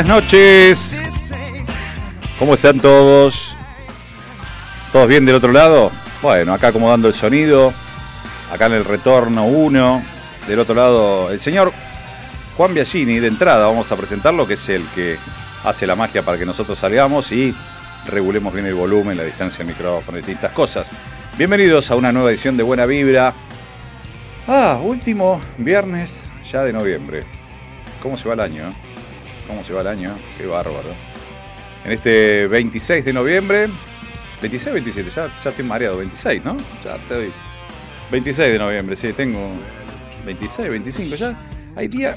Buenas noches, ¿cómo están todos? ¿Todos bien del otro lado? Bueno, acá acomodando el sonido, acá en el retorno 1, del otro lado el señor Juan Biagini, de entrada vamos a presentarlo, que es el que hace la magia para que nosotros salgamos y regulemos bien el volumen, la distancia del micrófono, distintas cosas. Bienvenidos a una nueva edición de Buena Vibra. Ah, último viernes ya de noviembre. ¿Cómo se va el año? eh? ¿Cómo se va el año? Qué bárbaro. En este 26 de noviembre, 26 27, ya, ya estoy mareado, 26, ¿no? Ya estoy. 26 de noviembre, sí, tengo 26, 25, ya. Hay día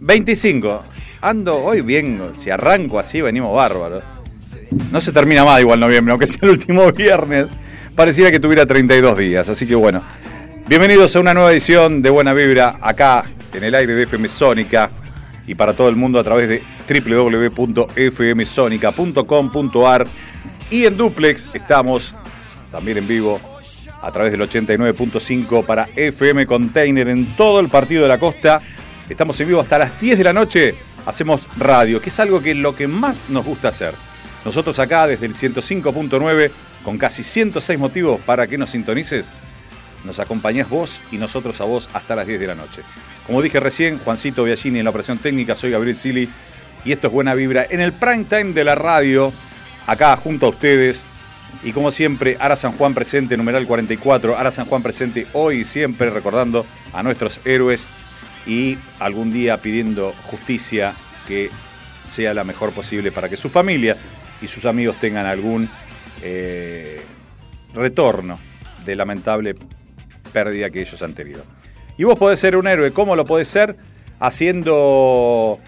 25. Ando hoy bien, si arranco así, venimos bárbaros. No se termina más igual noviembre, aunque sea el último viernes. Pareciera que tuviera 32 días, así que bueno. Bienvenidos a una nueva edición de Buena Vibra, acá en el aire de FM Sónica y para todo el mundo a través de www.fmsonica.com.ar y en Duplex estamos también en vivo a través del 89.5 para FM Container en todo el partido de la costa. Estamos en vivo hasta las 10 de la noche, hacemos radio, que es algo que lo que más nos gusta hacer. Nosotros acá desde el 105.9 con casi 106 motivos para que nos sintonices nos acompañás vos y nosotros a vos hasta las 10 de la noche. Como dije recién, Juancito Biagini en la operación técnica, soy Gabriel Sili y esto es Buena Vibra en el prime time de la radio, acá junto a ustedes. Y como siempre, Ara San Juan presente, numeral 44, Ara San Juan presente hoy y siempre recordando a nuestros héroes y algún día pidiendo justicia que sea la mejor posible para que su familia y sus amigos tengan algún eh, retorno de lamentable pérdida que ellos han tenido. Y vos podés ser un héroe, ¿cómo lo podés ser? Haciendo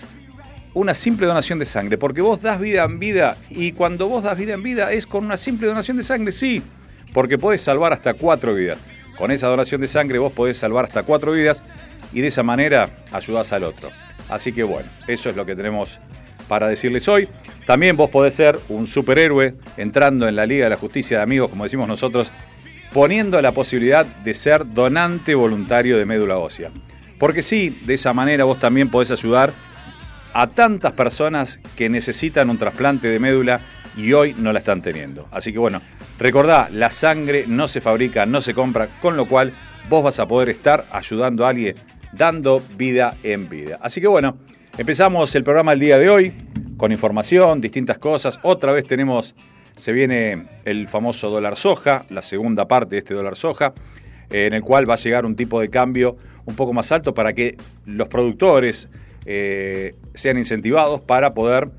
una simple donación de sangre, porque vos das vida en vida y cuando vos das vida en vida es con una simple donación de sangre, sí, porque podés salvar hasta cuatro vidas. Con esa donación de sangre vos podés salvar hasta cuatro vidas y de esa manera ayudás al otro. Así que bueno, eso es lo que tenemos para decirles hoy. También vos podés ser un superhéroe entrando en la Liga de la Justicia de Amigos, como decimos nosotros, poniendo la posibilidad de ser donante voluntario de médula ósea. Porque sí, de esa manera vos también podés ayudar a tantas personas que necesitan un trasplante de médula y hoy no la están teniendo. Así que bueno, recordá, la sangre no se fabrica, no se compra, con lo cual vos vas a poder estar ayudando a alguien, dando vida en vida. Así que bueno, empezamos el programa el día de hoy con información, distintas cosas. Otra vez tenemos, se viene el famoso dólar soja, la segunda parte de este dólar soja, eh, en el cual va a llegar un tipo de cambio un poco más alto para que los productores eh, sean incentivados para poder,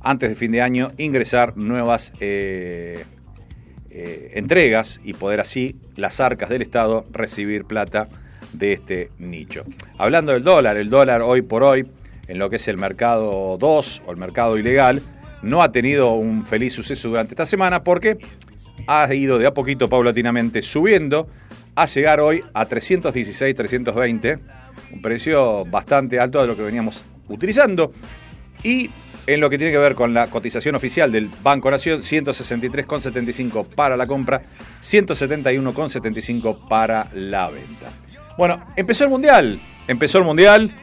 antes de fin de año, ingresar nuevas, eh, entregas y poder así las arcas del Estado recibir plata de este nicho. Hablando del dólar, el dólar hoy por hoy, en lo que es el mercado 2 o el mercado ilegal, no ha tenido un feliz suceso durante esta semana porque ha ido de a poquito paulatinamente subiendo a llegar hoy a 316, 320, un precio bastante alto de lo que veníamos utilizando. Y en lo que tiene que ver con la cotización oficial del Banco Nación, 163,75 para la compra, 171,75 para la venta. Bueno, empezó el Mundial, empezó el Mundial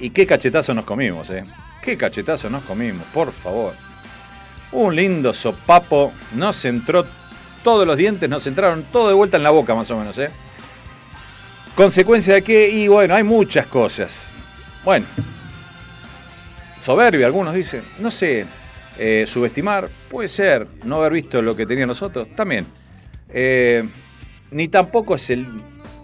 y qué cachetazo nos comimos, ¿eh? Qué cachetazo nos comimos, por favor. Un lindo sopapo, nos entró todos los dientes, nos entraron todo de vuelta en la boca más o menos, ¿eh? Consecuencia de qué? Y bueno, hay muchas cosas. Bueno, soberbia, algunos dicen, no sé, eh, subestimar, puede ser, no haber visto lo que tenían nosotros, también. Eh, ni tampoco es el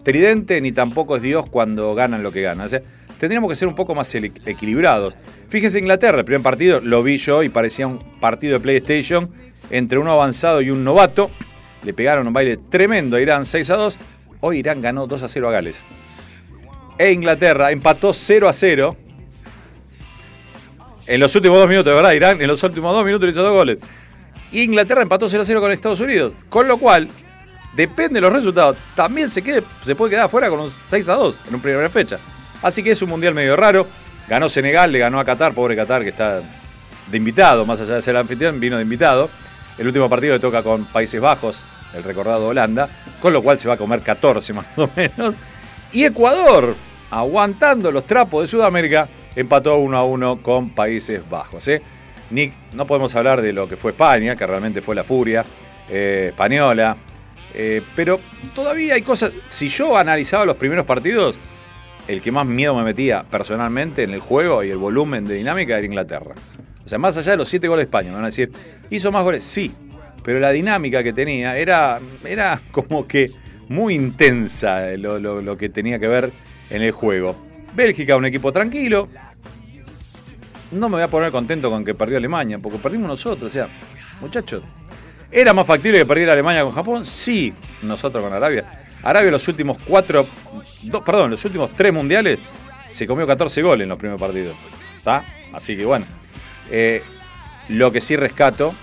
tridente, ni tampoco es Dios cuando ganan lo que ganan. O sea, tendríamos que ser un poco más equilibrados. Fíjense Inglaterra, el primer partido lo vi yo y parecía un partido de PlayStation entre uno avanzado y un novato. Le pegaron un baile tremendo a Irán 6 a 2. Hoy Irán ganó 2 a 0 a Gales. E Inglaterra empató 0 a 0. En los últimos dos minutos, verdad, Irán en los últimos dos minutos hizo dos goles. Inglaterra empató 0 a 0 con Estados Unidos. Con lo cual, depende de los resultados. También se, quede, se puede quedar afuera con un 6 a 2 en una primera fecha. Así que es un mundial medio raro. Ganó Senegal, le ganó a Qatar, pobre Qatar que está de invitado, más allá de ser anfitrión, vino de invitado. El último partido le toca con Países Bajos, el recordado Holanda, con lo cual se va a comer 14 más o menos. Y Ecuador, aguantando los trapos de Sudamérica, empató 1 a 1 con Países Bajos. ¿eh? Nick, no podemos hablar de lo que fue España, que realmente fue la furia eh, española, eh, pero todavía hay cosas. Si yo analizaba los primeros partidos, el que más miedo me metía personalmente en el juego y el volumen de dinámica era Inglaterra. O sea, más allá de los siete goles de España, me van a decir, ¿hizo más goles? Sí, pero la dinámica que tenía era, era como que muy intensa lo, que tenía que ver en el juego. Bélgica, un equipo tranquilo. No me voy a poner contento con que perdió Alemania, porque perdimos nosotros. O sea, muchachos, ¿era más factible que perdiera Alemania con Japón? Sí, nosotros con Arabia. Arabia los últimos cuatro, perdón, los últimos tres mundiales se comió 14 goles en los primeros partidos. ¿Está? Así que bueno. Eh, lo que sí rescato,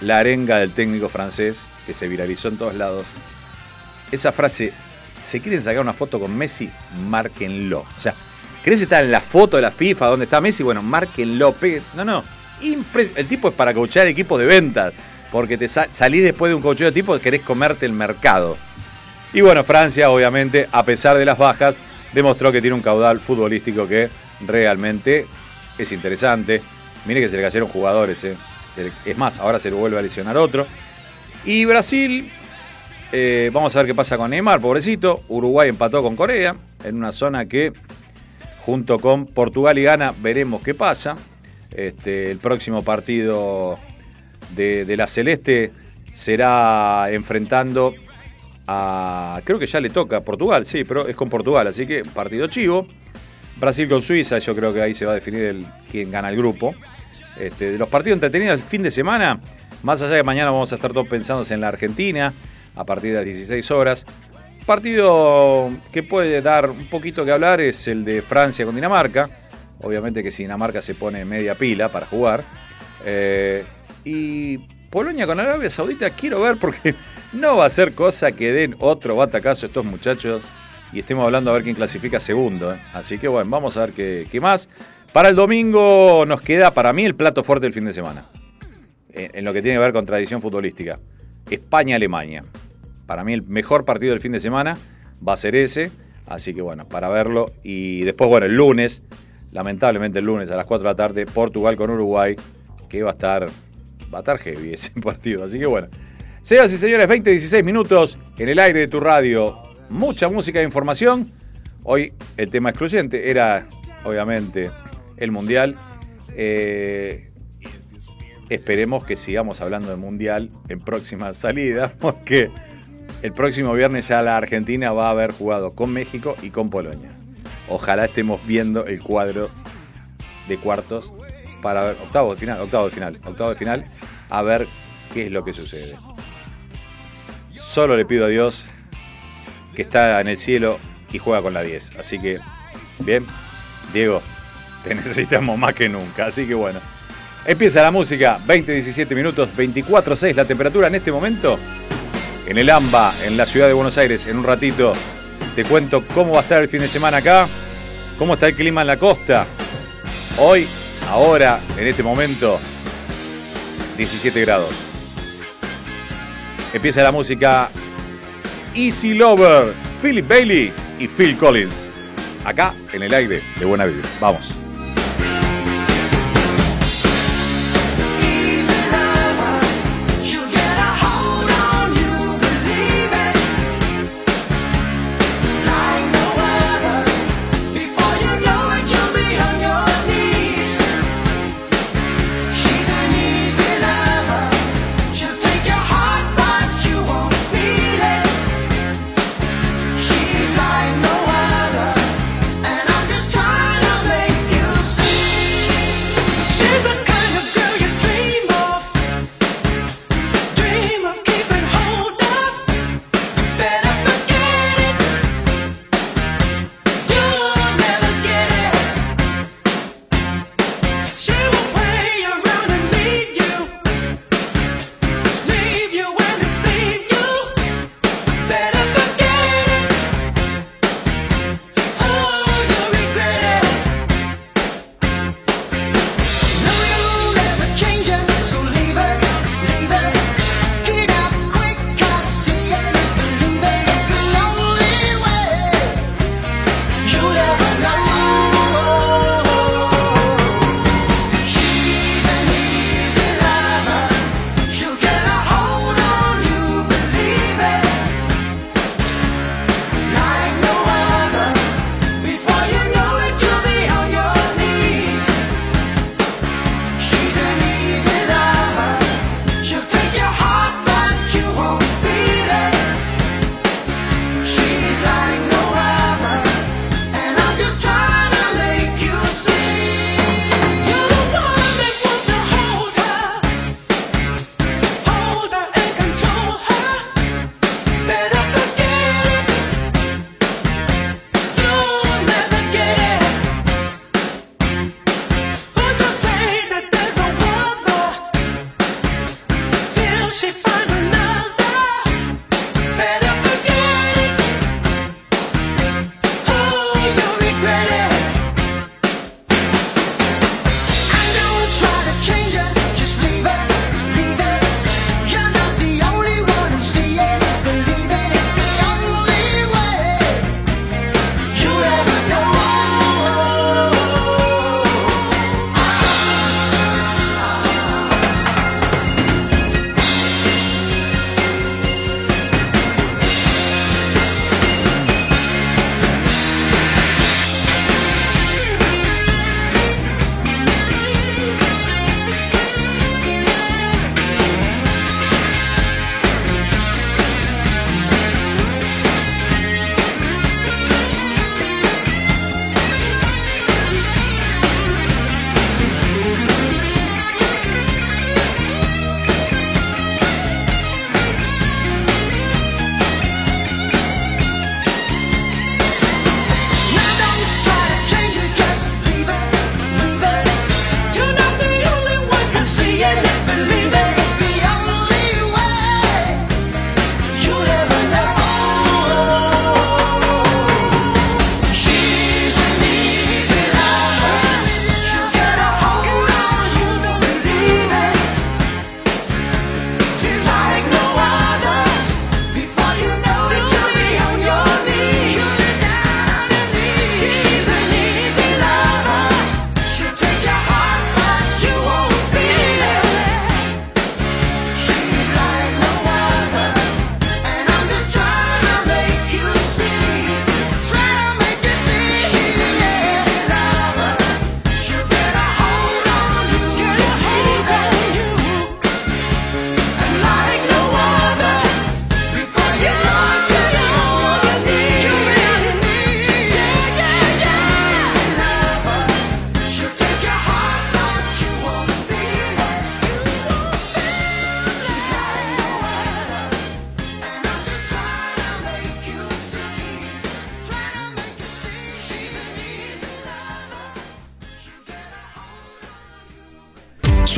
la arenga del técnico francés, que se viralizó en todos lados. Esa frase, ¿se quieren sacar una foto con Messi? Márquenlo. O sea, ¿querés estar en la foto de la FIFA donde está Messi? Bueno, márquenlo. No, no. el tipo es para coachar equipos de ventas. Porque te salís después de un coacheo de tipo, querés comerte el mercado. Y bueno, Francia, obviamente, a pesar de las bajas, demostró que tiene un caudal futbolístico que realmente es interesante. Mire que se le cayeron jugadores, ¿eh? es más, ahora se le vuelve a lesionar otro. Y Brasil, eh, vamos a ver qué pasa con Neymar, pobrecito. Uruguay empató con Corea en una zona que, junto con Portugal y Ghana, veremos qué pasa. Este, el próximo partido de, de la Celeste será enfrentando creo que ya le toca a Portugal, sí, pero es con Portugal, así que partido chivo. Brasil con Suiza, yo creo que ahí se va a definir quién gana el grupo. Este, de los partidos entretenidos el fin de semana, más allá de mañana vamos a estar todos pensando en la Argentina, a partir de las 16 horas. Partido que puede dar un poquito que hablar es el de Francia con Dinamarca. Obviamente que si Dinamarca se pone media pila para jugar. Eh, y Polonia con Arabia Saudita quiero ver porque no va a ser cosa que den otro batacazo estos muchachos y estemos hablando a ver quién clasifica segundo. ¿eh? Así que bueno, vamos a ver qué, más. Para el domingo nos queda para mí el plato fuerte del fin de semana. En, lo que tiene que ver con tradición futbolística. España-Alemania. Para mí el mejor partido del fin de semana va a ser ese. Así que bueno, para verlo. Y después, bueno, el lunes, lamentablemente el lunes a las 4 de la tarde, Portugal con Uruguay, que va a estar, va a estar heavy ese partido. Así que bueno, Señoras y señores, 20, 16 minutos en el aire de tu radio. Mucha música e información. Hoy el tema excluyente era, obviamente, el Mundial. Eh, esperemos que sigamos hablando del Mundial en próximas salidas, porque el próximo viernes ya la Argentina va a haber jugado con México y con Polonia. Ojalá estemos viendo el cuadro de cuartos para ver, octavo de final, octavo de final, octavo de final, a ver qué es lo que sucede. Solo le pido a Dios que está en el cielo y juega con la 10. Así que, bien, Diego, te necesitamos más que nunca. Así que bueno, empieza la música, 20, 17 minutos, 24, 6 la temperatura en este momento. En el AMBA, en la ciudad de Buenos Aires, en un ratito te cuento cómo va a estar el fin de semana acá, cómo está el clima en la costa. Hoy, ahora, en este momento, 17 grados. Empieza la música Easy Lover, Philip Bailey y Phil Collins. Acá en el aire de Buena Vibra. Vamos.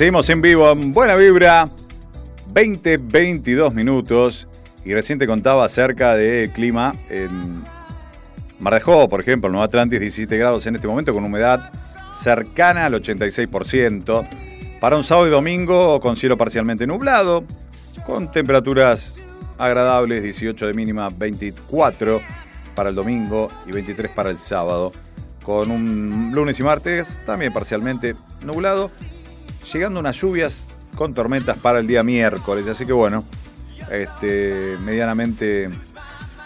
Seguimos en vivo en Buena Vibra, 20, 22 minutos. Y recién te contaba acerca del clima en Mar de Jó, por ejemplo, Nueva Atlantis, 17 grados en este momento, con humedad cercana al 86%. Para un sábado y domingo con cielo parcialmente nublado, con temperaturas agradables, 18 de mínima, 24 para el domingo y 23 para el sábado. Con un lunes y martes también parcialmente nublado llegando unas lluvias con tormentas para el día miércoles. Así que bueno, este, medianamente,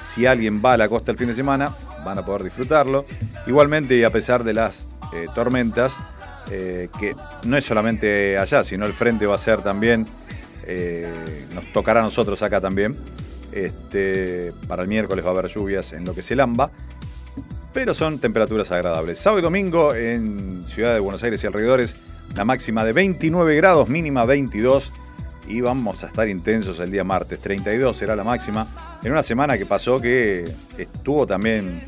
si alguien va a la costa el fin de semana, van a poder disfrutarlo. Igualmente, y a pesar de las eh, tormentas, eh, que no es solamente allá, sino el frente va a ser también, eh, nos tocará a nosotros acá también. Este, para el miércoles va a haber lluvias en lo que se lamba, pero son temperaturas agradables. Sábado y domingo en Ciudad de Buenos Aires y alrededores la máxima de 29 grados, mínima 22 y vamos a estar intensos el día martes, 32 será la máxima, en una semana que pasó que estuvo también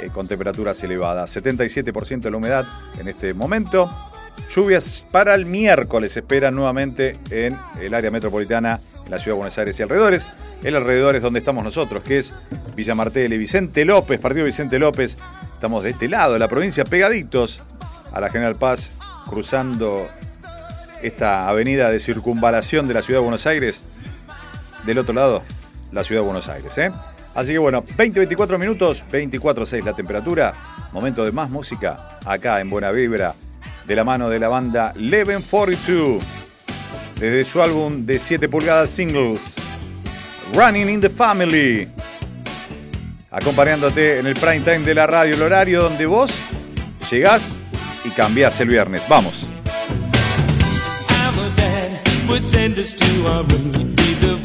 eh, con temperaturas elevadas, 77% de la humedad en este momento, lluvias para el miércoles esperan nuevamente en el área metropolitana, en la ciudad de Buenos Aires y alrededores, el alrededor es donde estamos nosotros, que es Villa Martel y Vicente López, partido Vicente López, estamos de este lado de la provincia, pegaditos a la General Paz cruzando esta avenida de circunvalación de la ciudad de Buenos Aires. Del otro lado, la ciudad de Buenos Aires. ¿eh? Así que bueno, 20-24 minutos, 24-6 la temperatura. Momento de más música acá en Buena Vibra, de la mano de la banda Leven 42. Desde su álbum de 7 pulgadas singles, Running in the Family. Acompañándote en el prime time de la radio, el horario donde vos llegás y cambias el viernes. Vamos. be the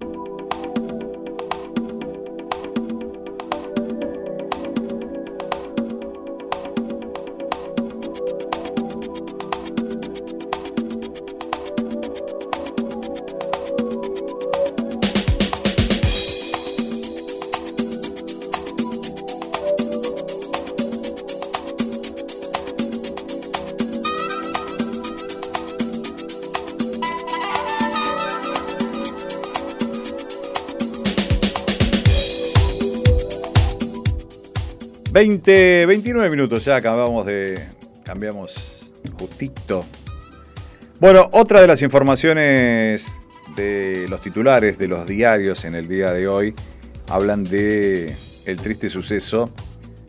Veinte, 29 minutos ya cambiamos de. cambiamos justito. Bueno, otra de las informaciones de los titulares de los diarios en el día de hoy hablan de el triste suceso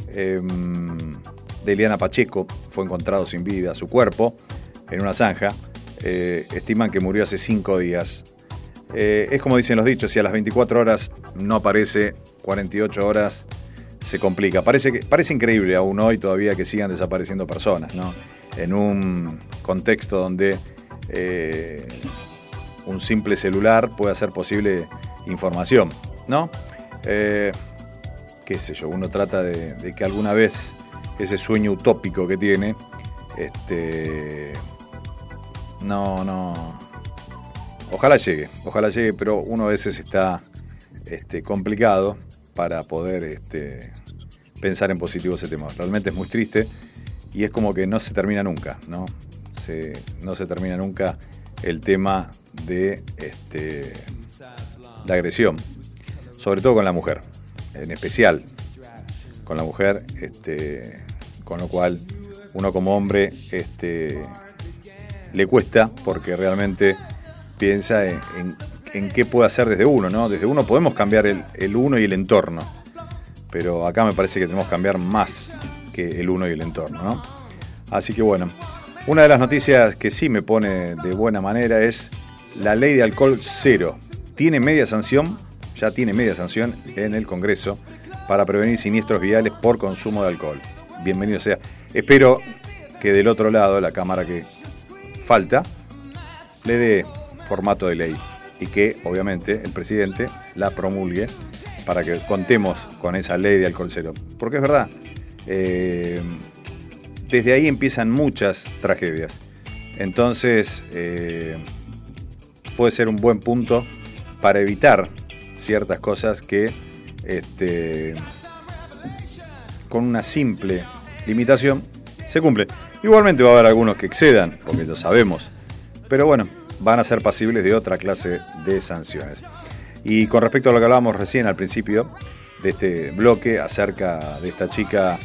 em, de Eliana Pacheco. Fue encontrado sin vida su cuerpo en una zanja. Eh, estiman que murió hace cinco días. Eh, es como dicen los dichos, si a las 24 horas no aparece, 48 horas se complica. Parece, parece increíble aún hoy todavía que sigan desapareciendo personas, ¿no? En un contexto donde eh, un simple celular puede hacer posible información, ¿no? Eh, qué sé yo, uno trata de, de que alguna vez ese sueño utópico que tiene, este, no, no, ojalá llegue, ojalá llegue, pero uno a veces está este, complicado para poder este, pensar en positivo ese tema. Realmente es muy triste y es como que no se termina nunca, ¿no? No se termina nunca el tema de este, la agresión, sobre todo con la mujer, en especial con la mujer, este, con lo cual uno como hombre este, le cuesta porque realmente piensa en, en- en qué puede hacer desde uno, ¿no? Desde uno podemos cambiar el, el uno y el entorno, pero acá me parece que tenemos que cambiar más que el uno y el entorno, ¿no? Así que bueno, una de las noticias que sí me pone de buena manera es la ley de alcohol cero. Tiene media sanción, ya tiene media sanción en el Congreso para prevenir siniestros viales por consumo de alcohol. Bienvenido sea. Espero que del otro lado, la Cámara que falta, le dé formato de ley y que obviamente el presidente la promulgue para que contemos con esa ley de alcohol. Porque es verdad, eh, desde ahí empiezan muchas tragedias. Entonces, eh, puede ser un buen punto para evitar ciertas cosas que este, con una simple limitación se cumple. Igualmente va a haber algunos que excedan, porque lo sabemos, pero bueno, van a ser pasibles de otra clase de sanciones. Y con respecto a lo que hablábamos recién al principio de este bloque acerca de esta chica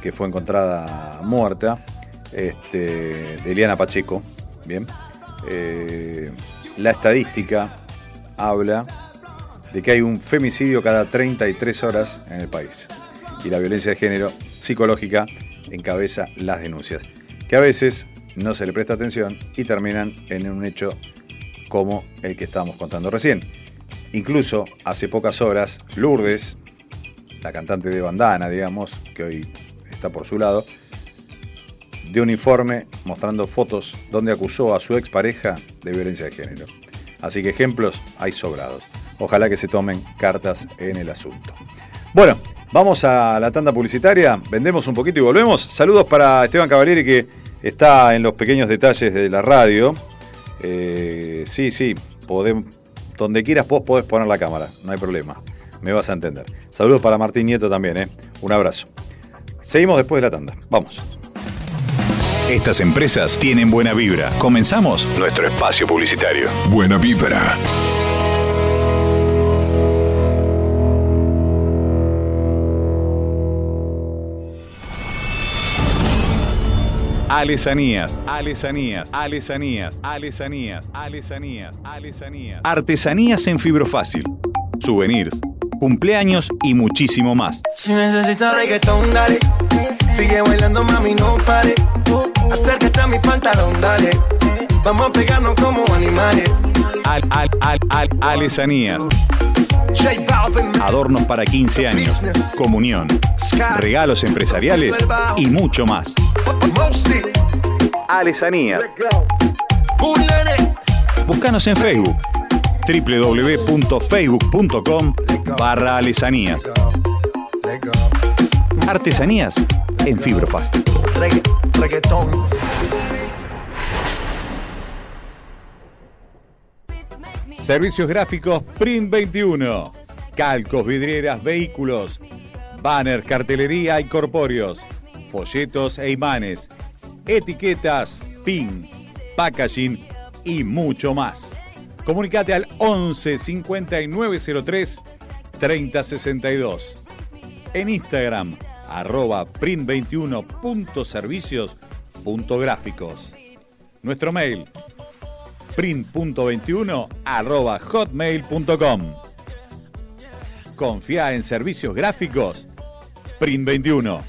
que fue encontrada muerta, este, de Eliana Pacheco, bien, eh, la estadística habla de que hay un femicidio cada 33 horas en el país. Y la violencia de género psicológica encabeza las denuncias, que a veces no se le presta atención y terminan en un hecho como el que estábamos contando recién. Incluso hace pocas horas, Lourdes, la cantante de bandana, digamos, que hoy está por su lado, de un informe mostrando fotos donde acusó a su expareja de violencia de género. Así que ejemplos hay sobrados. Ojalá que se tomen cartas en el asunto. Bueno, vamos a la tanda publicitaria, vendemos un poquito y volvemos. Saludos para Esteban Cavalieri que está en los pequeños detalles de la radio. Eh, sí, sí, podem- donde quieras vos podés poner la cámara, no hay problema. Me vas a entender. Saludos para Martín Nieto también, ¿eh? Un abrazo. Seguimos después de la tanda. Vamos. Estas empresas tienen buena vibra. Comenzamos nuestro espacio publicitario. Buena vibra. Alesanías, alesanías, alesanías, alesanías, alesanías, alesanías. Artesanías en fibrofácil. Souvenirs, cumpleaños y muchísimo más. Si necesitas reggaetón, dale. Sigue bailando, mami, no pare. Acércate a mi pantalón, dale. Vamos a pegarnos como animales. Al, al, al, al, alesanías. Adornos para 15 años. Comunión. Regalos empresariales y mucho más. Alesanías. Búscanos en Facebook. www.facebook.com barra alesanías. Artesanías en Fibrofast. Servicios gráficos Print 21. Calcos, vidrieras, vehículos, banners, cartelería y corpóreos, folletos e imanes, etiquetas, pin, packaging y mucho más. Comunicate al 11 5903 3062. En Instagram, arroba print21.servicios.gráficos. Nuestro mail, print.21 arroba hotmail.com. Confía en servicios gráficos Print 21.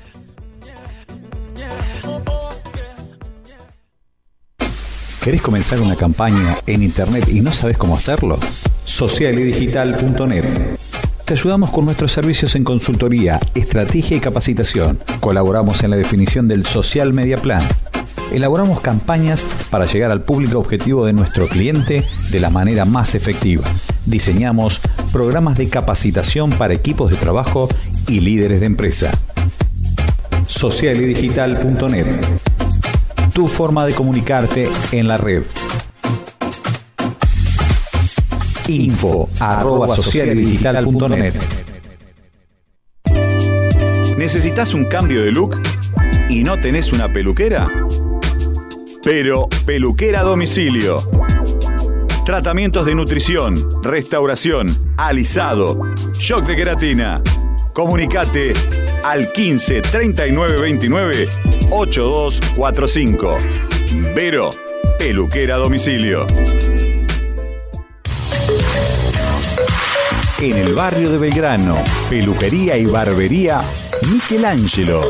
¿Querés comenzar una campaña en internet y no sabes cómo hacerlo? Socialidigital.net. Te ayudamos con nuestros servicios en consultoría, estrategia y capacitación. Colaboramos en la definición del Social Media Plan. Elaboramos campañas para llegar al público objetivo de nuestro cliente de la manera más efectiva. Diseñamos programas de capacitación para equipos de trabajo y líderes de empresa. Socialidigital.net tu forma de comunicarte en la red. Info arroba socialdigital.net ¿Necesitas un cambio de look y no tenés una peluquera? Pero peluquera domicilio. Tratamientos de nutrición, restauración, alisado, shock de queratina. Comunicate al 15 39 29 8245. Vero, peluquera domicilio. En el barrio de Belgrano, peluquería y barbería Michelangelo.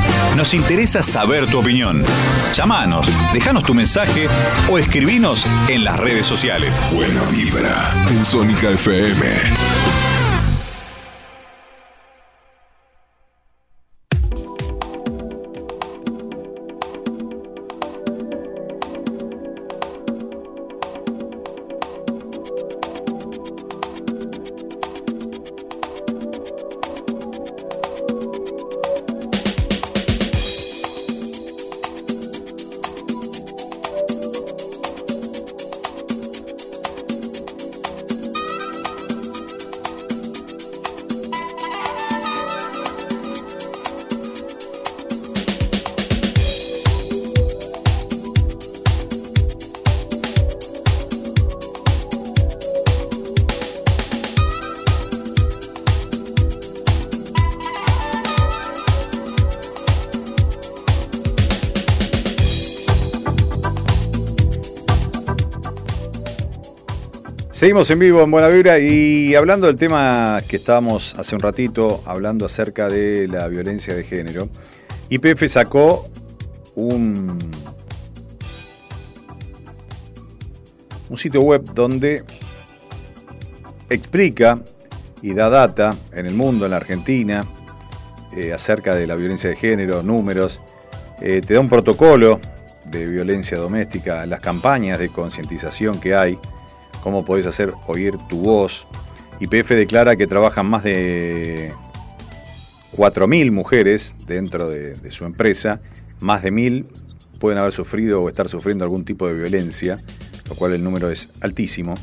nos interesa saber tu opinión. Llámanos, déjanos tu mensaje o escribinos en las redes sociales. Buena vibra en Sónica FM. Seguimos en vivo en Buena Vibra y hablando del tema que estábamos hace un ratito, hablando acerca de la violencia de género, IPF sacó un, un sitio web donde explica y da data en el mundo, en la Argentina, eh, acerca de la violencia de género, números, eh, te da un protocolo de violencia doméstica, las campañas de concientización que hay cómo podés hacer oír tu voz. YPF declara que trabajan más de 4.000 mujeres dentro de, su empresa, más de 1.000 pueden haber sufrido o estar sufriendo algún tipo de violencia, lo cual el número es altísimo,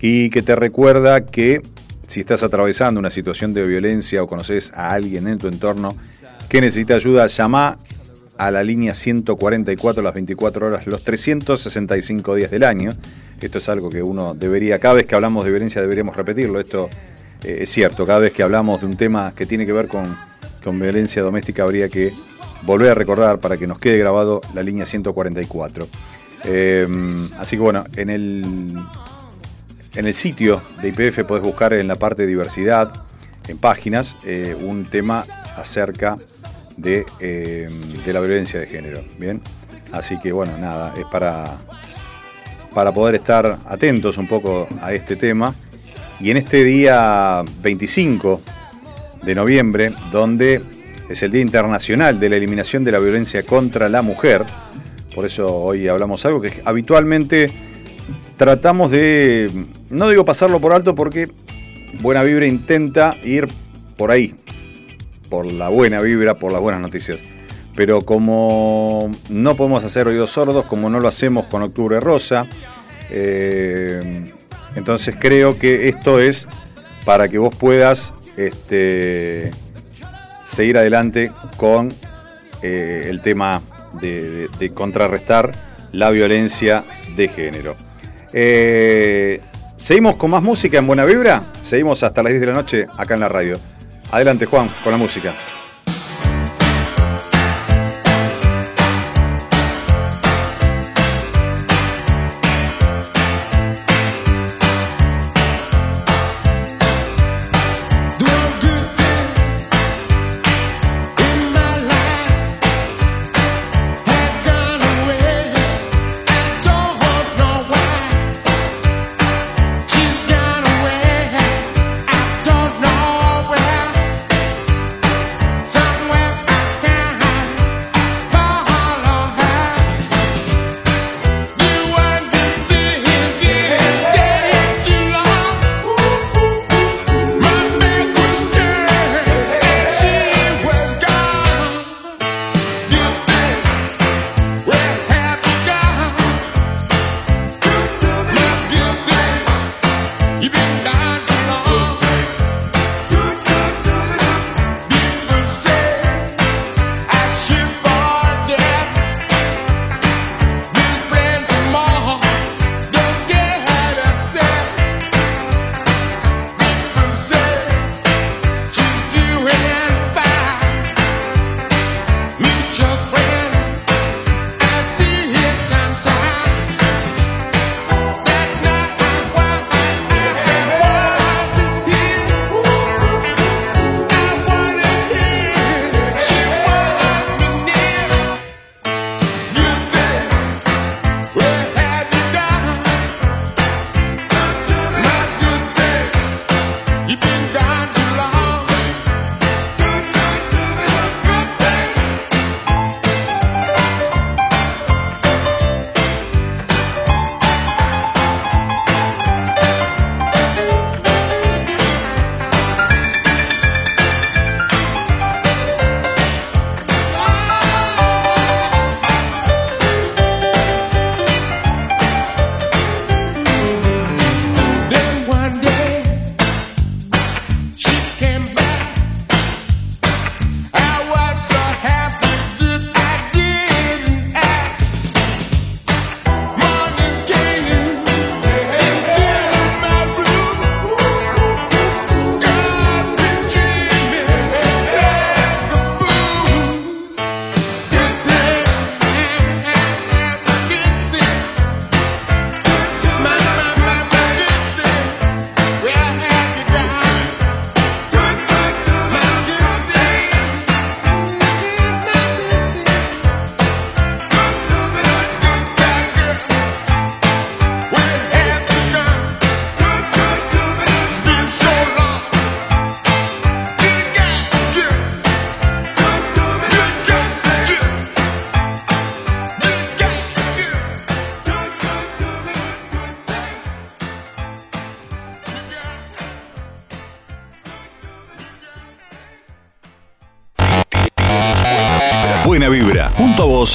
y que te recuerda que si estás atravesando una situación de violencia o conoces a alguien en tu entorno que necesita ayuda, llama a la línea 144 las 24 horas, los 365 días del año. Esto es algo que uno debería, cada vez que hablamos de violencia deberíamos repetirlo. Esto eh, es cierto, cada vez que hablamos de un tema que tiene que ver con, con violencia doméstica habría que volver a recordar para que nos quede grabado la línea 144. Eh, así que bueno, en el, en el sitio de IPF podés buscar en la parte de diversidad, en páginas, eh, un tema acerca de, de la violencia de género. Bien, así que bueno, nada, es para, para poder estar atentos un poco a este tema. Y en este día 25 de noviembre, donde es el Día Internacional de la Eliminación de la Violencia contra la Mujer, por eso hoy hablamos algo que habitualmente tratamos de, no digo pasarlo por alto porque Buena Vibra intenta ir por ahí, por la buena vibra, por las buenas noticias. Pero como no podemos hacer oídos sordos, como no lo hacemos con Octubre Rosa, eh, entonces creo que esto es para que vos puedas este, seguir adelante con eh, el tema de, contrarrestar la violencia de género. Eh, Seguimos con más música en Buena Vibra. Seguimos hasta las 10 de la noche acá en la radio. Adelante, Juan, con la música.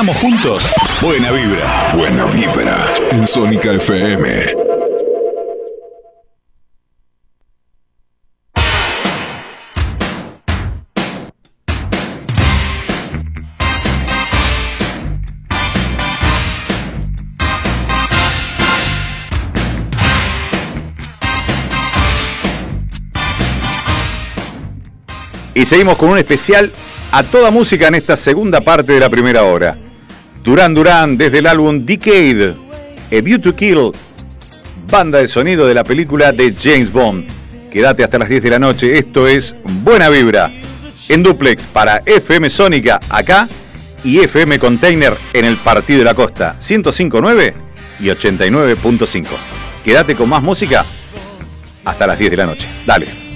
Cenamos juntos. Buena vibra. Buena vibra en Sónica FM. Y seguimos con un especial a toda música en esta segunda parte de la primera hora. Durán Durán desde el álbum Decade, A View to Kill, banda de sonido de la película de James Bond. Quédate hasta las 10 de la noche, esto es Buena Vibra, en duplex para FM Sónica acá y FM Container en el Partido de la Costa, 105.9 y 89.5. Quédate con más música hasta las 10 de la noche. Dale.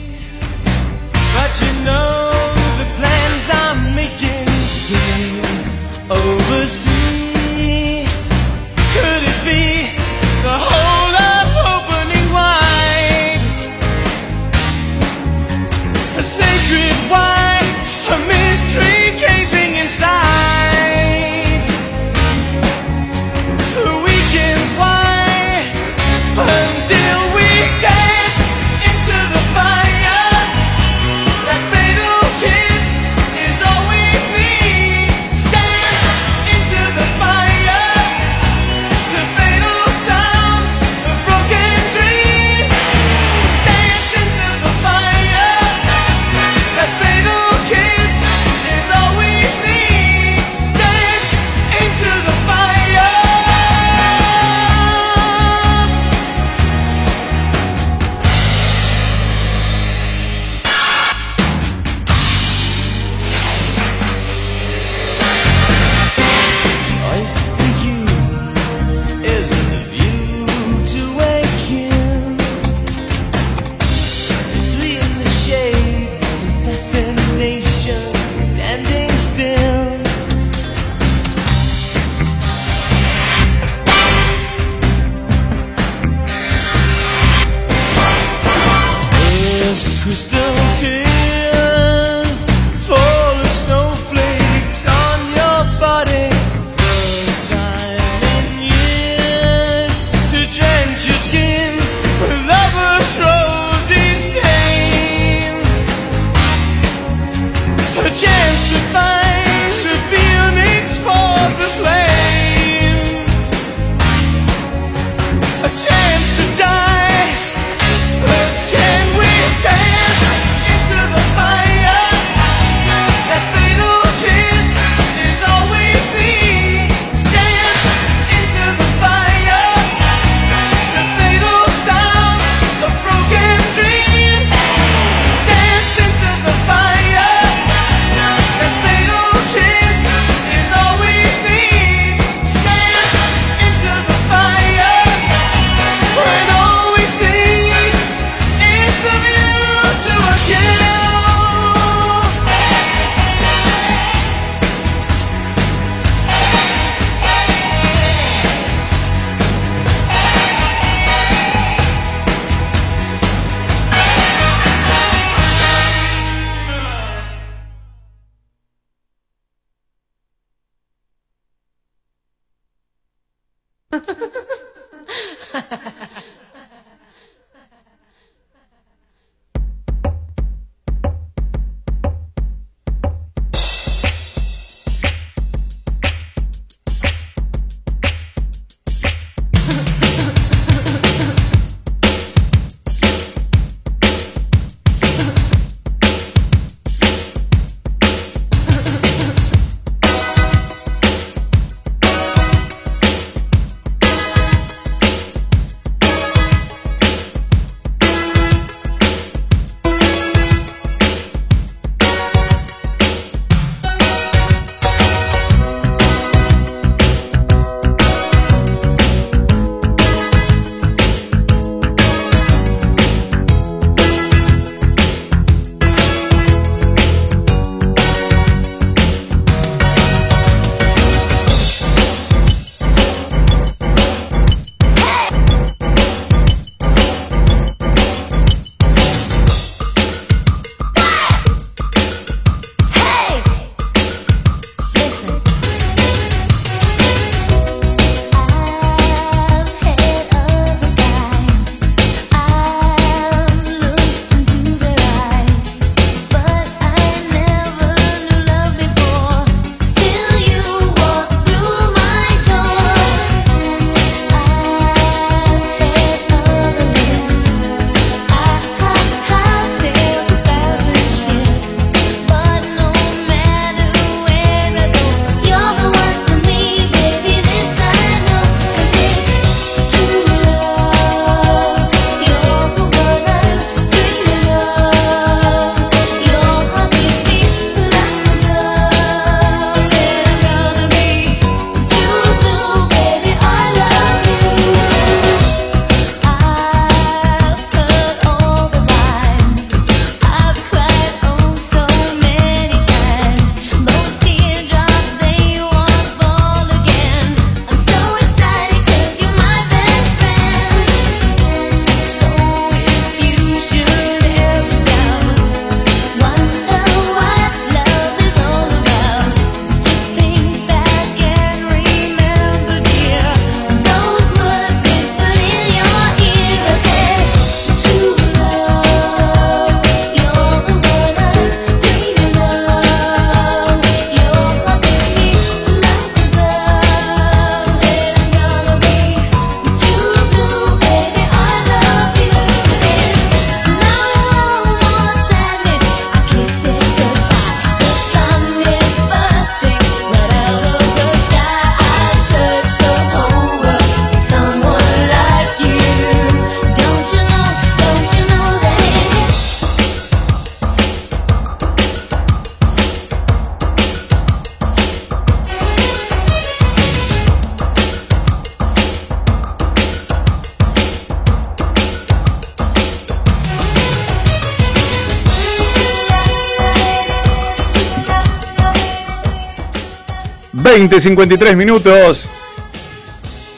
20, 53 minutos.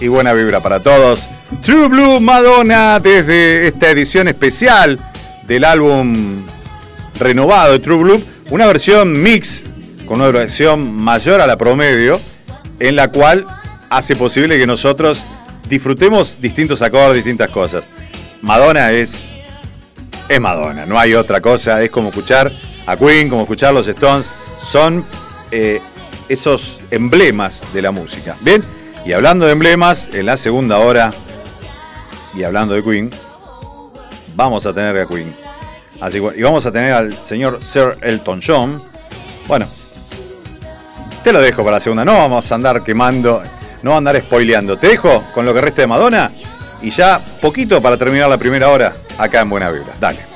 Y buena vibra para todos. True Blue Madonna desde esta edición especial del álbum renovado de True Blue. Una versión mix con una duración mayor a la promedio, en la cual hace posible que nosotros disfrutemos distintos acordes, distintas cosas. Madonna es, es Madonna, no hay otra cosa, es como escuchar a Queen, como escuchar los Stones, son eh, esos emblemas de la música. Bien, y hablando de emblemas, en la segunda hora, y hablando de Queen, vamos a tener a Queen. Así y vamos a tener al señor Sir Elton John. Bueno, te lo dejo para la segunda. No vamos a andar quemando, no a andar spoileando. Te dejo con lo que resta de Madonna y ya poquito para terminar la primera hora acá en Buena Vibra. Dale.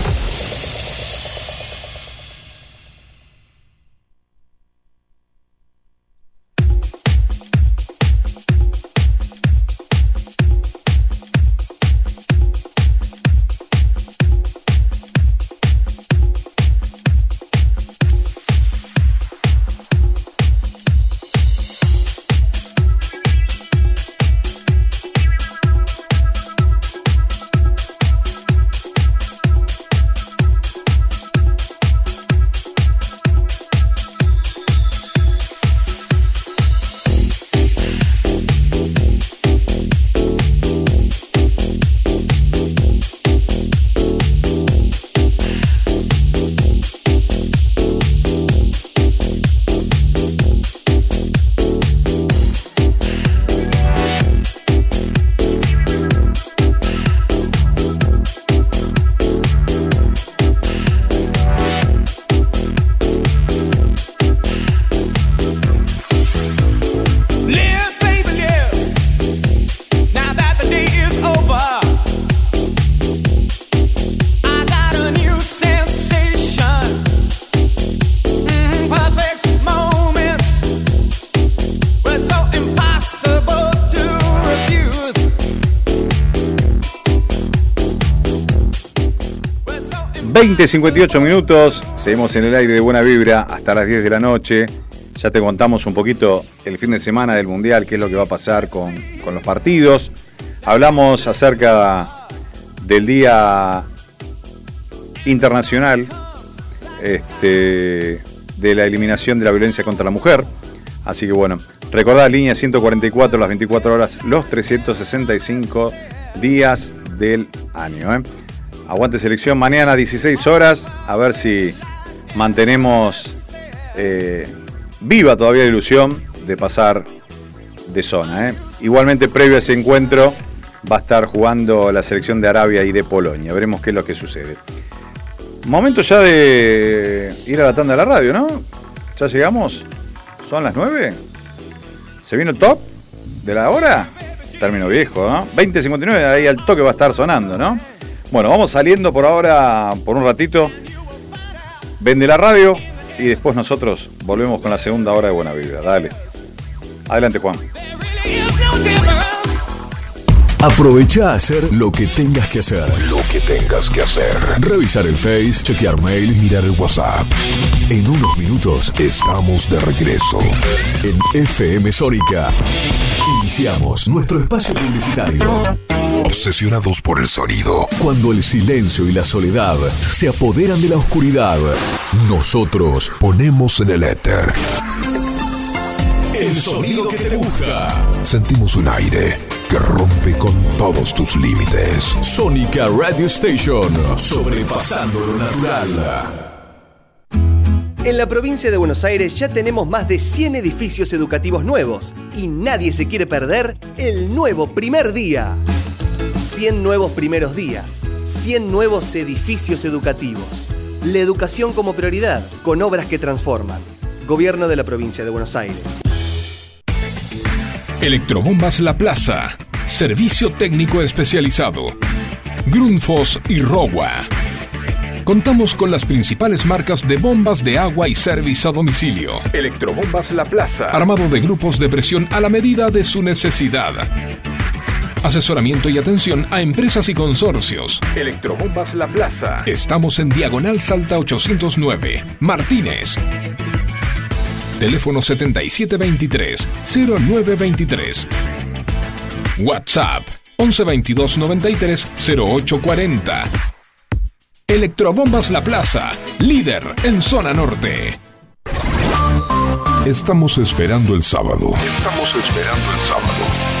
20, 58 minutos. Seguimos en el aire de buena vibra hasta las 10 de la noche. Ya te contamos un poquito el fin de semana del Mundial, qué es lo que va a pasar con, con los partidos. Hablamos acerca del Día Internacional este, de la eliminación de la violencia contra la mujer. Así que bueno, recordad línea 144 las 24 horas, los 365 días del año. ¿eh? Aguante selección mañana 16 horas, a ver si mantenemos eh, viva todavía la ilusión de pasar de zona. ¿eh? Igualmente previo a ese encuentro va a estar jugando la selección de Arabia y de Polonia. Veremos qué es lo que sucede. Momento ya de ir a la tanda de la radio, ¿no? ¿Ya llegamos? ¿Son las 9? ¿Se vino el top de la hora? Término viejo, ¿no? 20.59, ahí al toque va a estar sonando, ¿no? Bueno, vamos saliendo por ahora, por un ratito. Vende la radio y después nosotros volvemos con la segunda hora de Buena Vibra. Dale. Adelante, Juan. Aprovecha a hacer lo que tengas que hacer. Lo que tengas que hacer. Revisar el Face, chequear mail, mirar el WhatsApp. En unos minutos estamos de regreso. En FM Sónica. Iniciamos nuestro espacio publicitario. Obsesionados por el sonido. Cuando el silencio y la soledad se apoderan de la oscuridad, nosotros ponemos en el éter. El sonido que te gusta. Sentimos un aire que rompe con todos tus límites. Sónica Radio Station. Sobrepasando lo natural. En la provincia de Buenos Aires ya tenemos más de 100 edificios educativos nuevos y nadie se quiere perder el nuevo primer día. 100 nuevos primeros días, 100 nuevos edificios educativos. La educación como prioridad, con obras que transforman. Gobierno de la provincia de Buenos Aires. Electrobombas La Plaza. Servicio técnico especializado. Grundfos y Rowa. Contamos con las principales marcas de bombas de agua y servicio a domicilio. Electrobombas La Plaza. Armado de grupos de presión a la medida de su necesidad. Asesoramiento y atención a empresas y consorcios. Electrobombas La Plaza. Estamos en Diagonal Salta 809. Martínez. Teléfono 7723-0923. WhatsApp 1122 93 0840. Electrobombas La Plaza, líder en zona norte. Estamos esperando el sábado. Estamos esperando el sábado.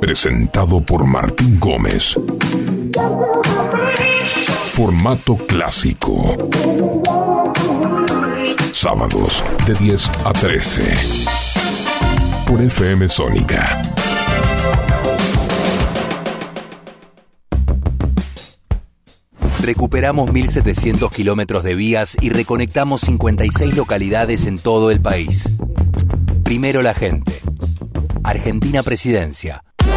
Presentado por Martín Gómez. Formato clásico. Sábados de 10 a 13. Por FM Sónica. Recuperamos 1.700 kilómetros de vías y reconectamos 56 localidades en todo el país. Primero la gente. Argentina Presidencia.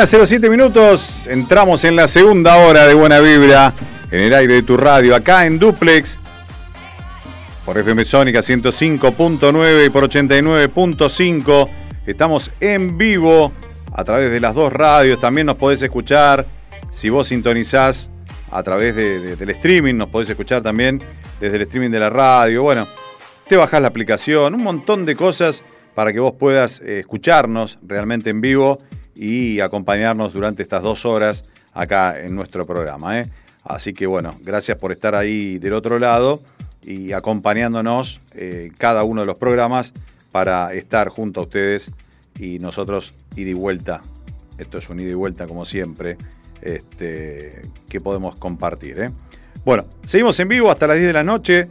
21 a 07 minutos, entramos en la segunda hora de Buena Vibra en el aire de tu radio, acá en Duplex, por FM Sónica 105.9 y por 89.5. Estamos en vivo a través de las dos radios, también nos podés escuchar si vos sintonizás a través de- de- del streaming, nos podés escuchar también desde el streaming de la radio. Bueno, te bajás la aplicación, un montón de cosas para que vos puedas eh, escucharnos realmente en vivo y acompañarnos durante estas dos horas acá en nuestro programa. ¿eh? Así que bueno, gracias por estar ahí del otro lado y acompañándonos eh, cada uno de los programas para estar junto a ustedes y nosotros ida y vuelta. Esto es un ida y vuelta como siempre, este, que podemos compartir. ¿eh? Bueno, seguimos en vivo hasta las 10 de la noche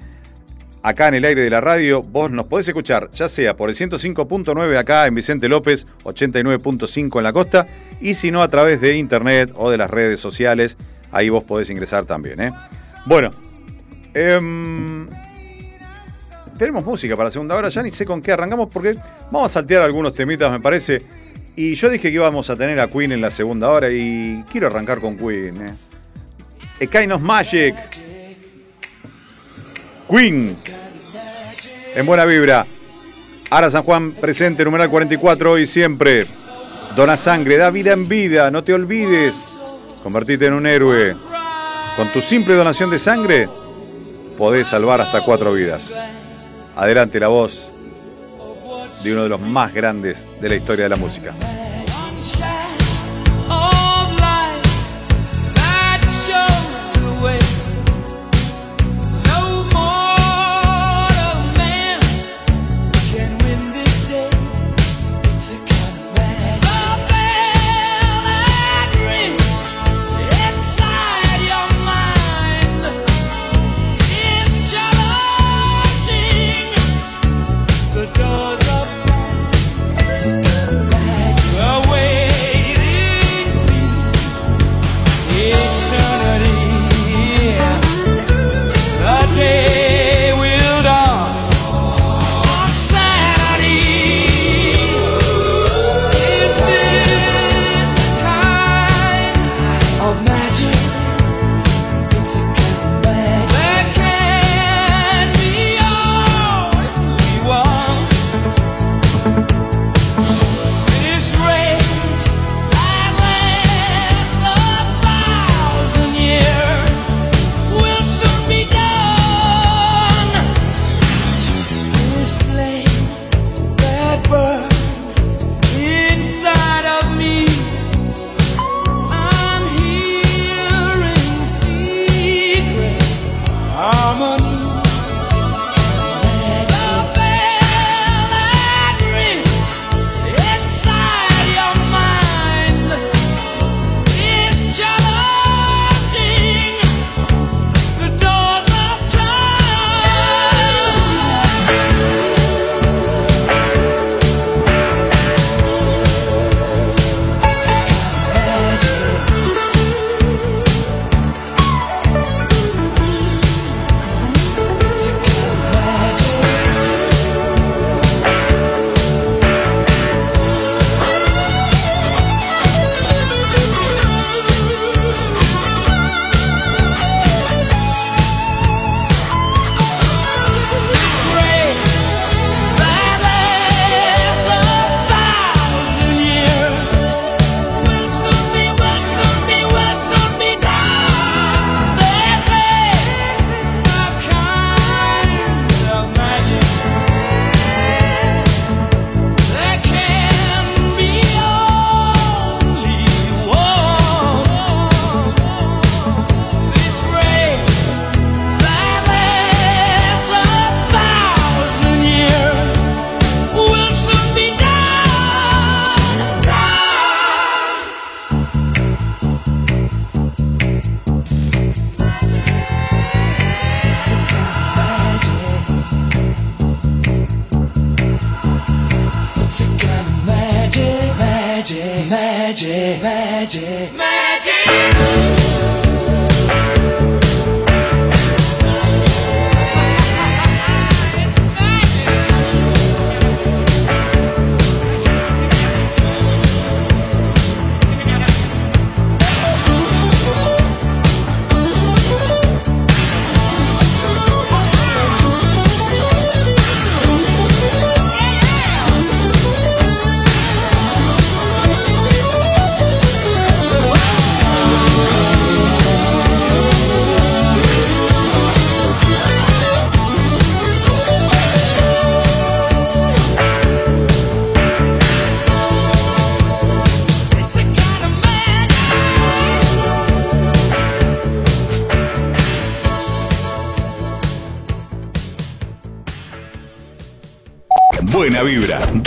acá en el aire de la radio. Vos nos podés escuchar, ya sea por el 105.9 acá en Vicente López, 89.5 en la costa, y si no a través de internet o de las redes sociales, ahí vos podés ingresar también. ¿eh? Bueno, em, tenemos música para la segunda hora, ya ni sé con qué arrancamos porque vamos a saltear algunos temitas, me parece. Y yo dije que íbamos a tener a Queen en la segunda hora y quiero arrancar con Queen. ¿eh? A Magic. Queen. En buena vibra. Ara San Juan presente, numeral 44 hoy siempre. Dona sangre, da vida en vida, no te olvides. Convertite en un héroe. Con tu simple donación de sangre podés salvar hasta cuatro vidas. Adelante la voz de uno de los más grandes de la historia de la música.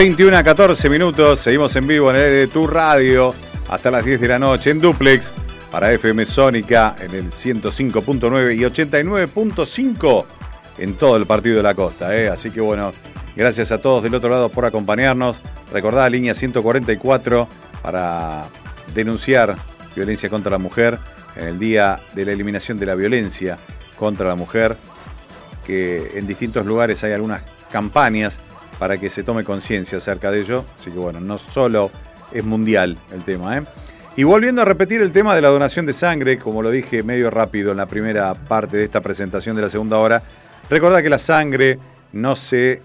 21 a 14 minutos, seguimos en vivo en el de tu radio hasta las 10 de la noche en Duplex para FM Sónica en el 105.9 y 89.5 en todo el partido de la costa. ¿eh? Así que bueno, gracias a todos del otro lado por acompañarnos. Recordad línea 144 para denunciar violencia contra la mujer en el día de la eliminación de la violencia contra la mujer, que en distintos lugares hay algunas campañas para que se tome conciencia acerca de ello. Así que bueno, no solo es mundial el tema. ¿eh? Y volviendo a repetir el tema de la donación de sangre, como lo dije medio rápido en la primera parte de esta presentación de la segunda hora, recordad que la sangre no se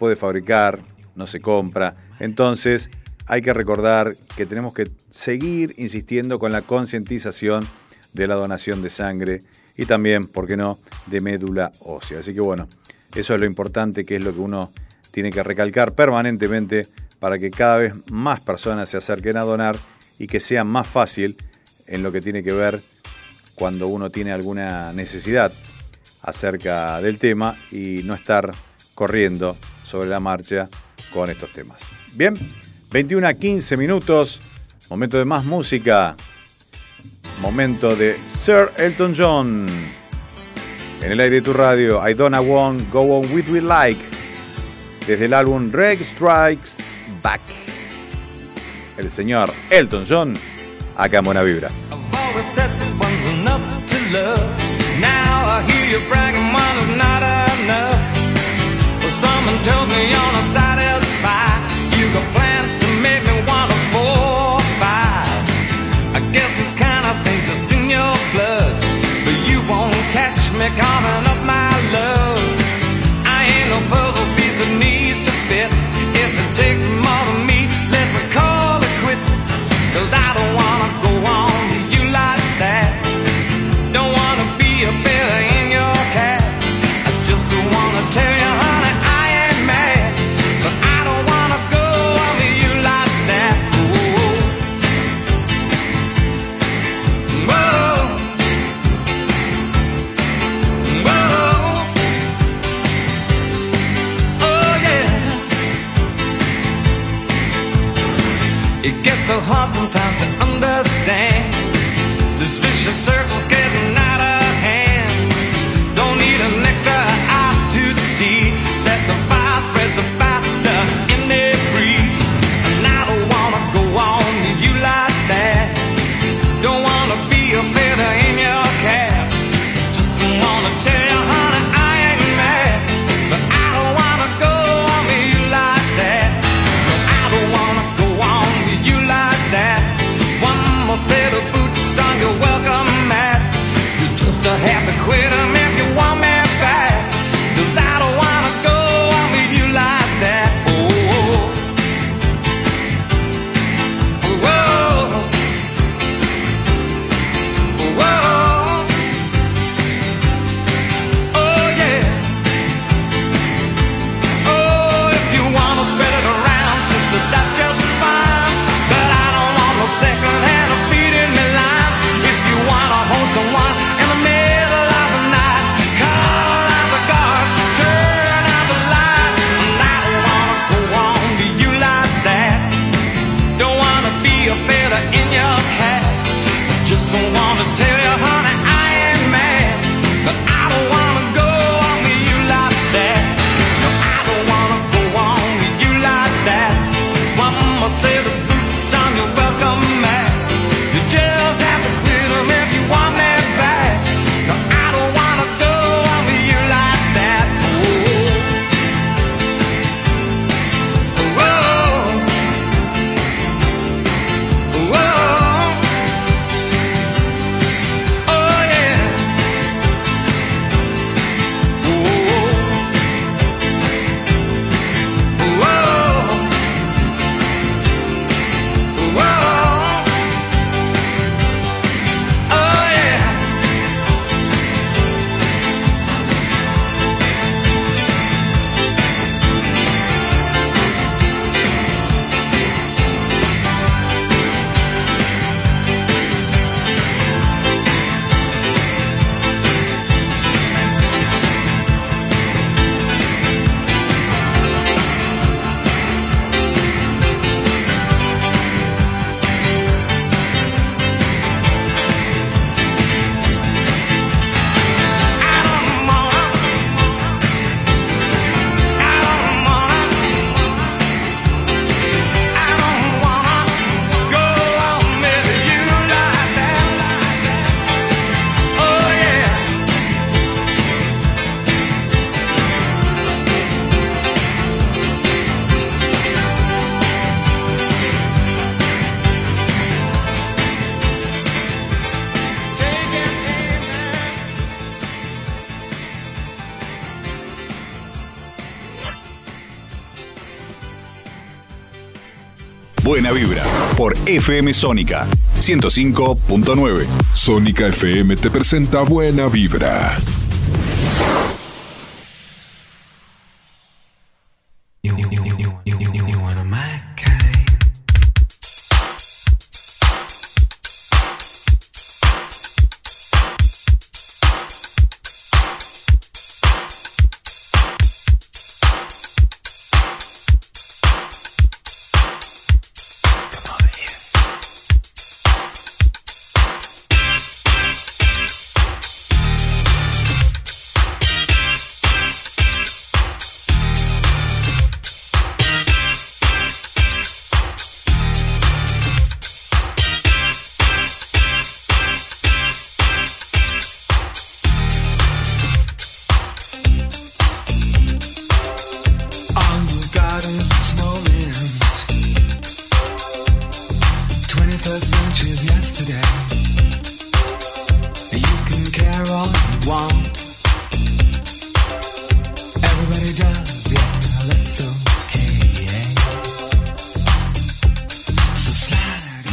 puede fabricar, no se compra. Entonces hay que recordar que tenemos que seguir insistiendo con la concientización de la donación de sangre y también, ¿por qué no?, de médula ósea. Así que bueno, eso es lo importante, que es lo que uno tiene que recalcar permanentemente para que cada vez más personas se acerquen a donar y que sea más fácil en lo que tiene que ver cuando uno tiene alguna necesidad acerca del tema y no estar corriendo sobre la marcha con estos temas. Bien, 21 a 15 minutos, momento de más música, momento de Sir Elton John. En el aire de tu radio, I don't want go on with we like, desde el álbum Reg Strikes Back. El señor Elton John, acá en Buena Vibra. always so hard buena vibra, por FM Sónica 105.9. Sónica FM te presenta Buena Vibra.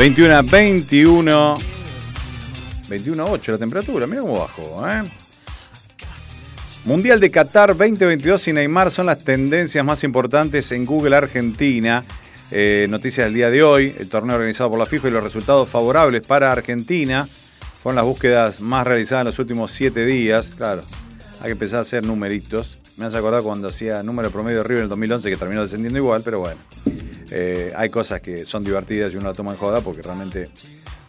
21 a 21. 21 a 8 la temperatura, mira cómo bajó, ¿eh? Mundial de Qatar 2022 y Neymar son las tendencias más importantes en Google Argentina. Eh, noticias del día de hoy, el torneo organizado por la FIFA y los resultados favorables para Argentina. Fueron las búsquedas más realizadas en los últimos siete días. Claro, hay que empezar a hacer numeritos. Me hace acordar cuando hacía número promedio de River en el 2011 que terminó descendiendo igual, pero bueno. Eh, hay cosas que son divertidas y uno la toma en joda porque realmente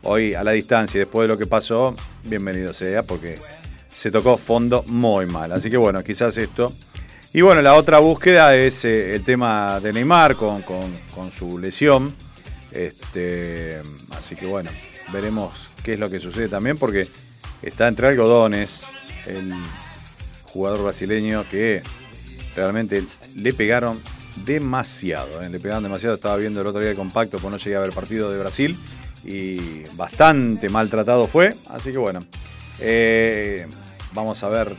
hoy a la distancia y después de lo que pasó, bienvenido sea porque se tocó fondo muy mal. Así que bueno, quizás esto. Y bueno, la otra búsqueda es eh, el tema de Neymar con, con- su lesión. Este, así que bueno, veremos qué es lo que sucede también porque está entre algodones el jugador brasileño que realmente le pegaron demasiado. ¿eh? Le pegaron demasiado. Estaba viendo el otro día el compacto, pues no llegué a ver partido de Brasil y bastante maltratado fue. Así que bueno, eh, vamos a ver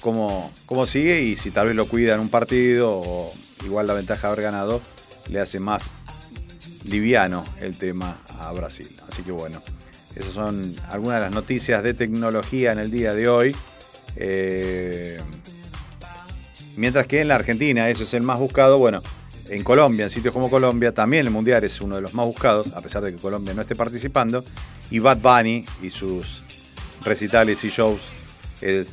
cómo, cómo sigue y si tal vez lo cuida en un partido o igual la ventaja de haber ganado le hace más liviano el tema a Brasil. Así que bueno, esas son algunas de las noticias de tecnología en el día de hoy. Eh, mientras que en la Argentina, ese es el más buscado, bueno, en Colombia, en sitios como Colombia, también el Mundial es uno de los más buscados, a pesar de que Colombia no esté participando, y Bad Bunny y sus recitales y shows es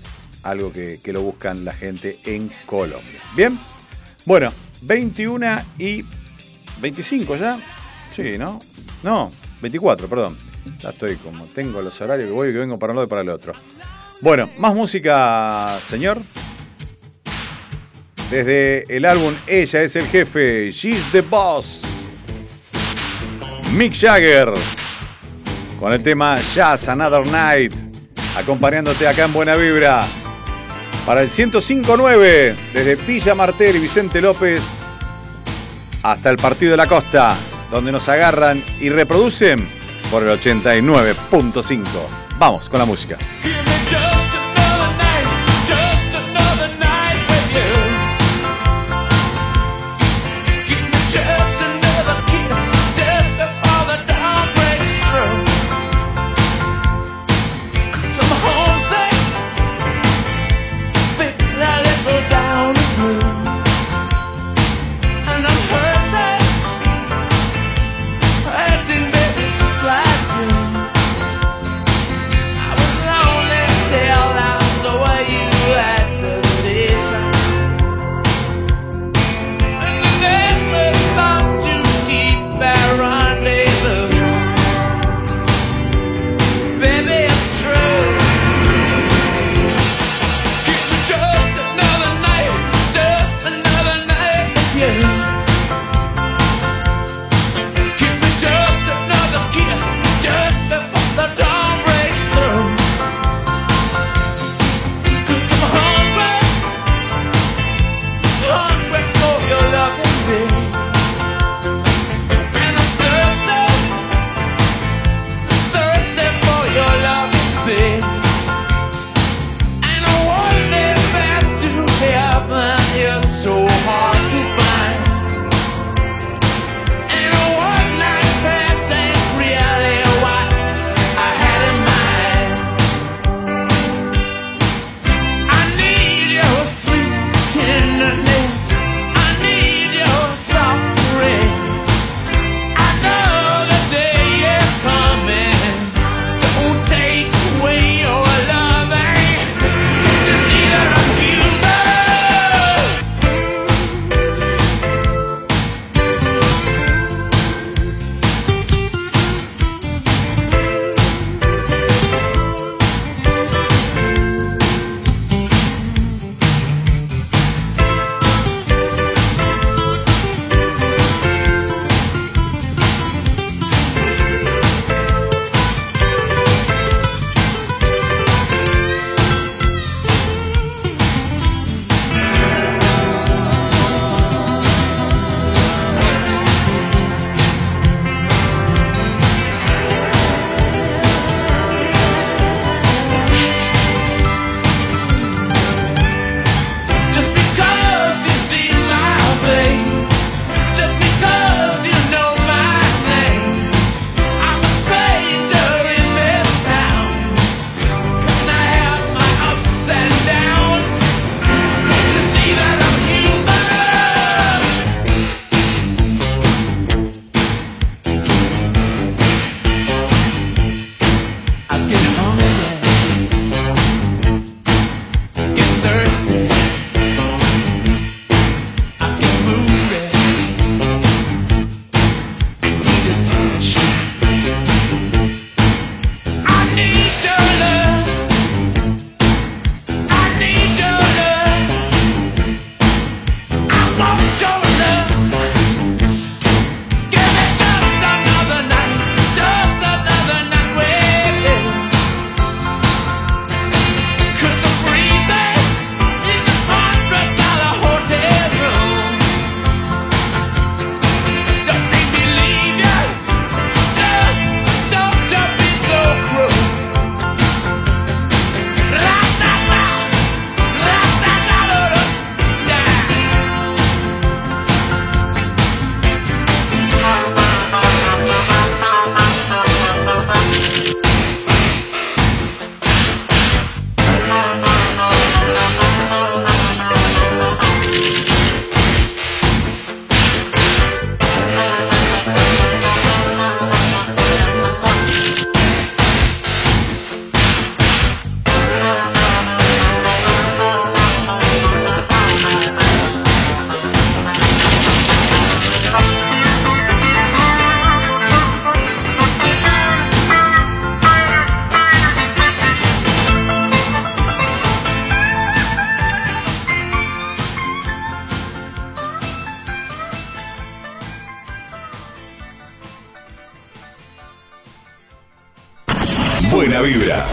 algo que, que lo buscan la gente en Colombia. Bien, bueno, 21 y 25 ya. Sí, ¿no? No, 24, perdón. Ya estoy como, tengo los horarios que voy y que vengo para un lado y para el otro. Bueno, más música, señor. Desde el álbum Ella es el jefe, She's the Boss. Mick Jagger. Con el tema Jazz Another Night. Acompañándote acá en Buena Vibra. Para el 105.9, desde Villa Martel y Vicente López hasta el Partido de la Costa, donde nos agarran y reproducen por el 89.5. Vamos con la música.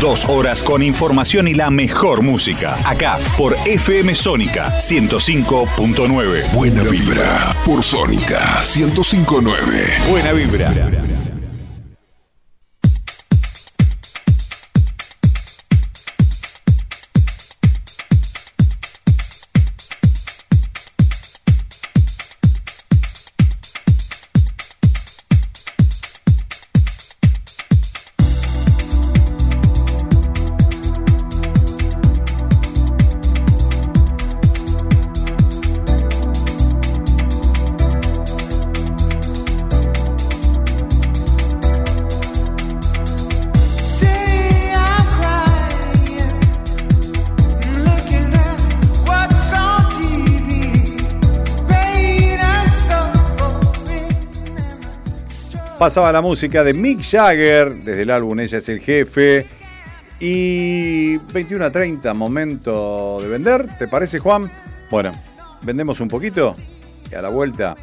Dos horas con información y la mejor música. Acá, por FM Sónica 105.9. Buena Vibra por Sónica 1059. Buena Vibra. Pasaba la música de Mick Jagger desde el álbum Ella es el jefe. Y 21 a 30, momento de vender. ¿Te parece, Juan? Bueno, vendemos un poquito y a la vuelta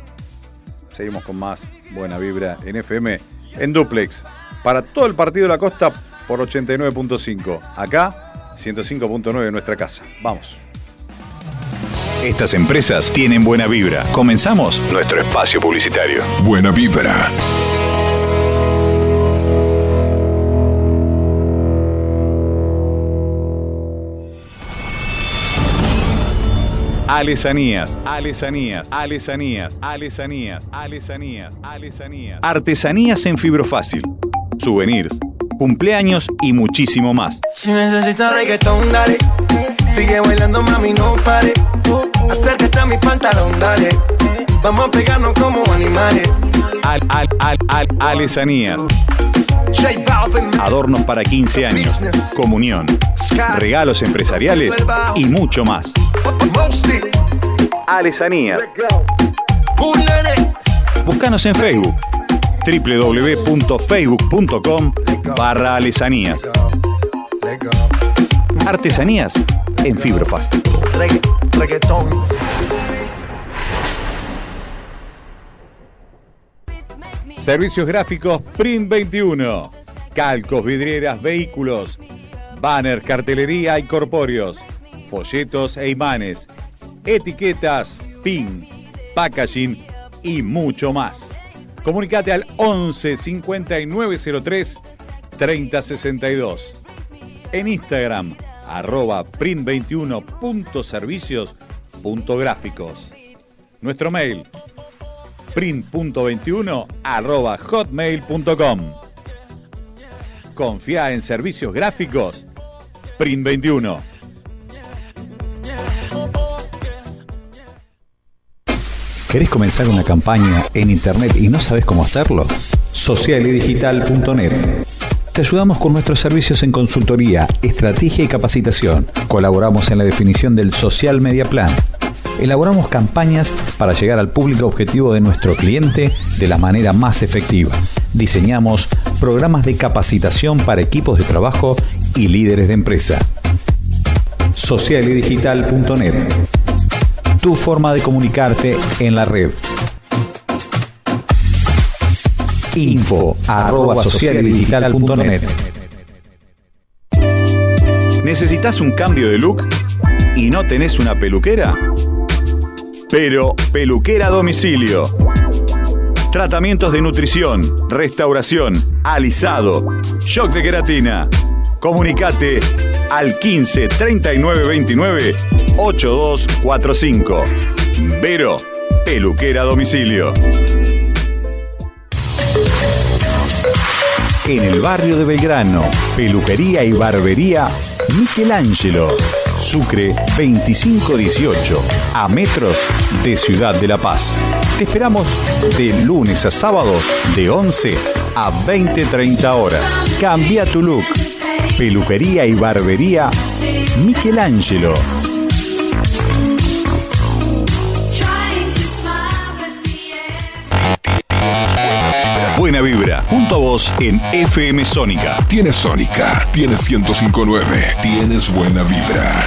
seguimos con más buena vibra en FM en duplex para todo el partido de la costa por 89.5. Acá 105.9 en nuestra casa. Vamos. Estas empresas tienen buena vibra. Comenzamos nuestro espacio publicitario. Buena Vibra. Alesanías, alesanías, alesanías, alesanías, alesanías, alesanías. Artesanías en fibrofácil. Souvenirs, cumpleaños y muchísimo más. Si necesitas reggaetón, dale. Sigue bailando, mami, no pare. Acércate a mi pantalón, dale. Vamos a pegarnos como animales. Al, al, al, al, alesanías. Adornos para 15 años, comunión, regalos empresariales y mucho más. Nene. Búscanos en Facebook www.facebook.com barra alesanías. Artesanías en reggaetón. Servicios gráficos Print 21. Calcos, vidrieras, vehículos, banners, cartelería y corpóreos, folletos e imanes, etiquetas, pin, packaging y mucho más. Comunicate al 11 5903 3062. En Instagram, arroba print21.servicios.gráficos. Nuestro mail, print.21 arroba hotmail.com. Confía en servicios gráficos Print21. ¿Querés comenzar una campaña en internet y no sabes cómo hacerlo? Socialidigital.net. Te ayudamos con nuestros servicios en consultoría, estrategia y capacitación. Colaboramos en la definición del Social Media Plan. Elaboramos campañas para llegar al público objetivo de nuestro cliente de la manera más efectiva. Diseñamos programas de capacitación para equipos de trabajo y líderes de empresa. Socialidigital.net tu forma de comunicarte en la red. Info arroba socialdigital.net ¿Necesitas un cambio de look y no tenés una peluquera? Pero Peluquera a Domicilio. Tratamientos de nutrición, restauración, alisado, shock de queratina. Comunicate al 15 39 29 8245. Vero, peluquera a domicilio. En el barrio de Belgrano, peluquería y barbería Michelangelo. Sucre 2518, a metros de Ciudad de La Paz. Te esperamos de lunes a sábado de 11 a 20-30 horas. Cambia tu look. Peluquería y barbería Michelangelo. Buena vibra, junto a vos en FM Sónica. Tienes Sónica, tienes 1059, tienes buena vibra.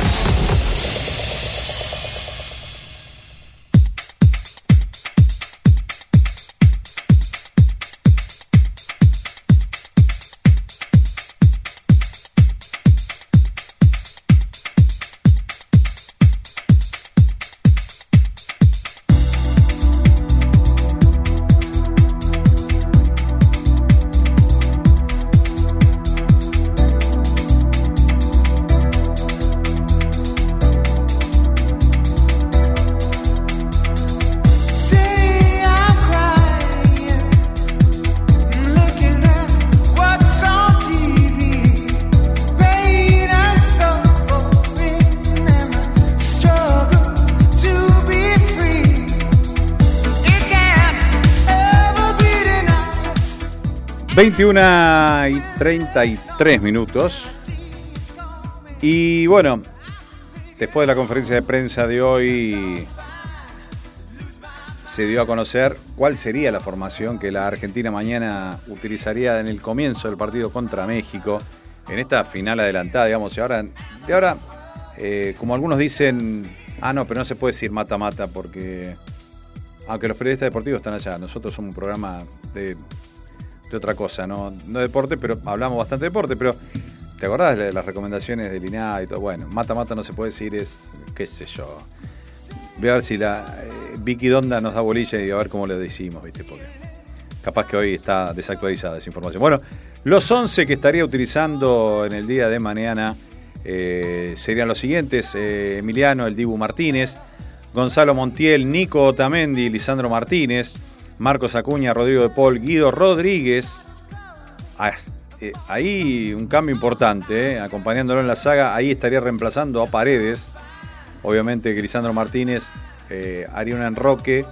21 y 33 minutos. Y bueno, después de la conferencia de prensa de hoy, se dio a conocer cuál sería la formación que la Argentina mañana utilizaría en el comienzo del partido contra México, en esta final adelantada, digamos. Y ahora, y ahora eh, como algunos dicen, ah, no, pero no se puede decir mata-mata porque, aunque los periodistas deportivos están allá, nosotros somos un programa de, de otra cosa, ¿no? no deporte, pero hablamos bastante de deporte, pero ¿te acordás de las recomendaciones del INAH y todo? Bueno, mata-mata no se puede decir, es, qué sé yo. Voy a ver si la eh, Vicky Donda nos da bolilla y a ver cómo le decimos, ¿viste? Porque capaz que hoy está desactualizada esa información. Bueno, los 11 que estaría utilizando en el día de mañana eh, serían los siguientes: eh, Emiliano El Dibu Martínez, Gonzalo Montiel, Nico Otamendi, Lisandro Martínez, Marcos Acuña, Rodrigo de Paul, Guido Rodríguez. Ah, eh, ahí un cambio importante, eh, acompañándolo en la saga. Ahí estaría reemplazando a Paredes. Obviamente que Lisandro Martínez eh, haría un enroque,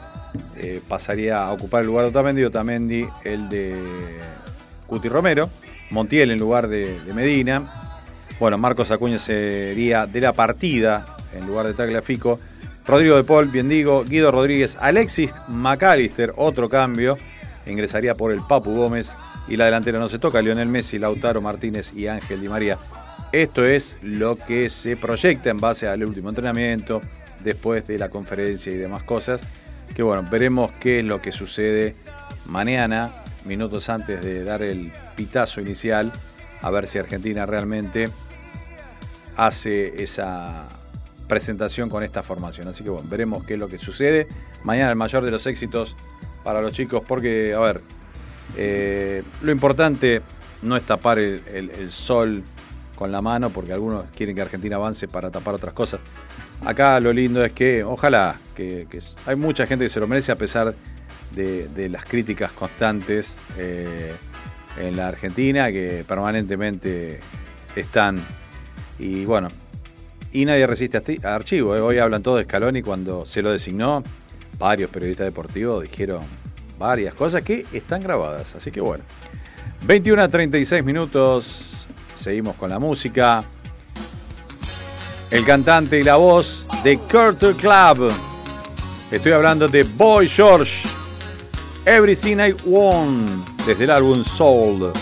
eh, pasaría a ocupar el lugar de Otamendi, Otamendi el de Cuti Romero, Montiel en lugar de, de Medina. Bueno, Marcos Acuña sería de la partida en lugar de Tagliafico. Rodrigo de Paul, bien digo, Guido Rodríguez, Alexis McAllister, otro cambio, ingresaría por el Papu Gómez y la delantera no se toca, Lionel Messi, Lautaro Martínez y Ángel Di María. Esto es lo que se proyecta en base al último entrenamiento, después de la conferencia y demás cosas. Que bueno, veremos qué es lo que sucede mañana, minutos antes de dar el pitazo inicial, a ver si Argentina realmente hace esa presentación con esta formación. Así que bueno, veremos qué es lo que sucede. Mañana el mayor de los éxitos para los chicos, porque, a ver, eh, lo importante no es tapar el, sol con la mano, porque algunos quieren que Argentina avance para tapar otras cosas. Acá lo lindo es que, ojalá, que, hay mucha gente que se lo merece a pesar de, de las críticas constantes eh, en la Argentina, que permanentemente están. Y bueno, y nadie resiste a, archivo. ¿eh? Hoy hablan todo de Scaloni cuando se lo designó. Varios periodistas deportivos dijeron varias cosas que están grabadas. Así que bueno. 21 a 36 minutos. Seguimos con la música. El cantante y la voz de Culture Club. Estoy hablando de Boy George. Everything I Want. Desde el álbum Soul.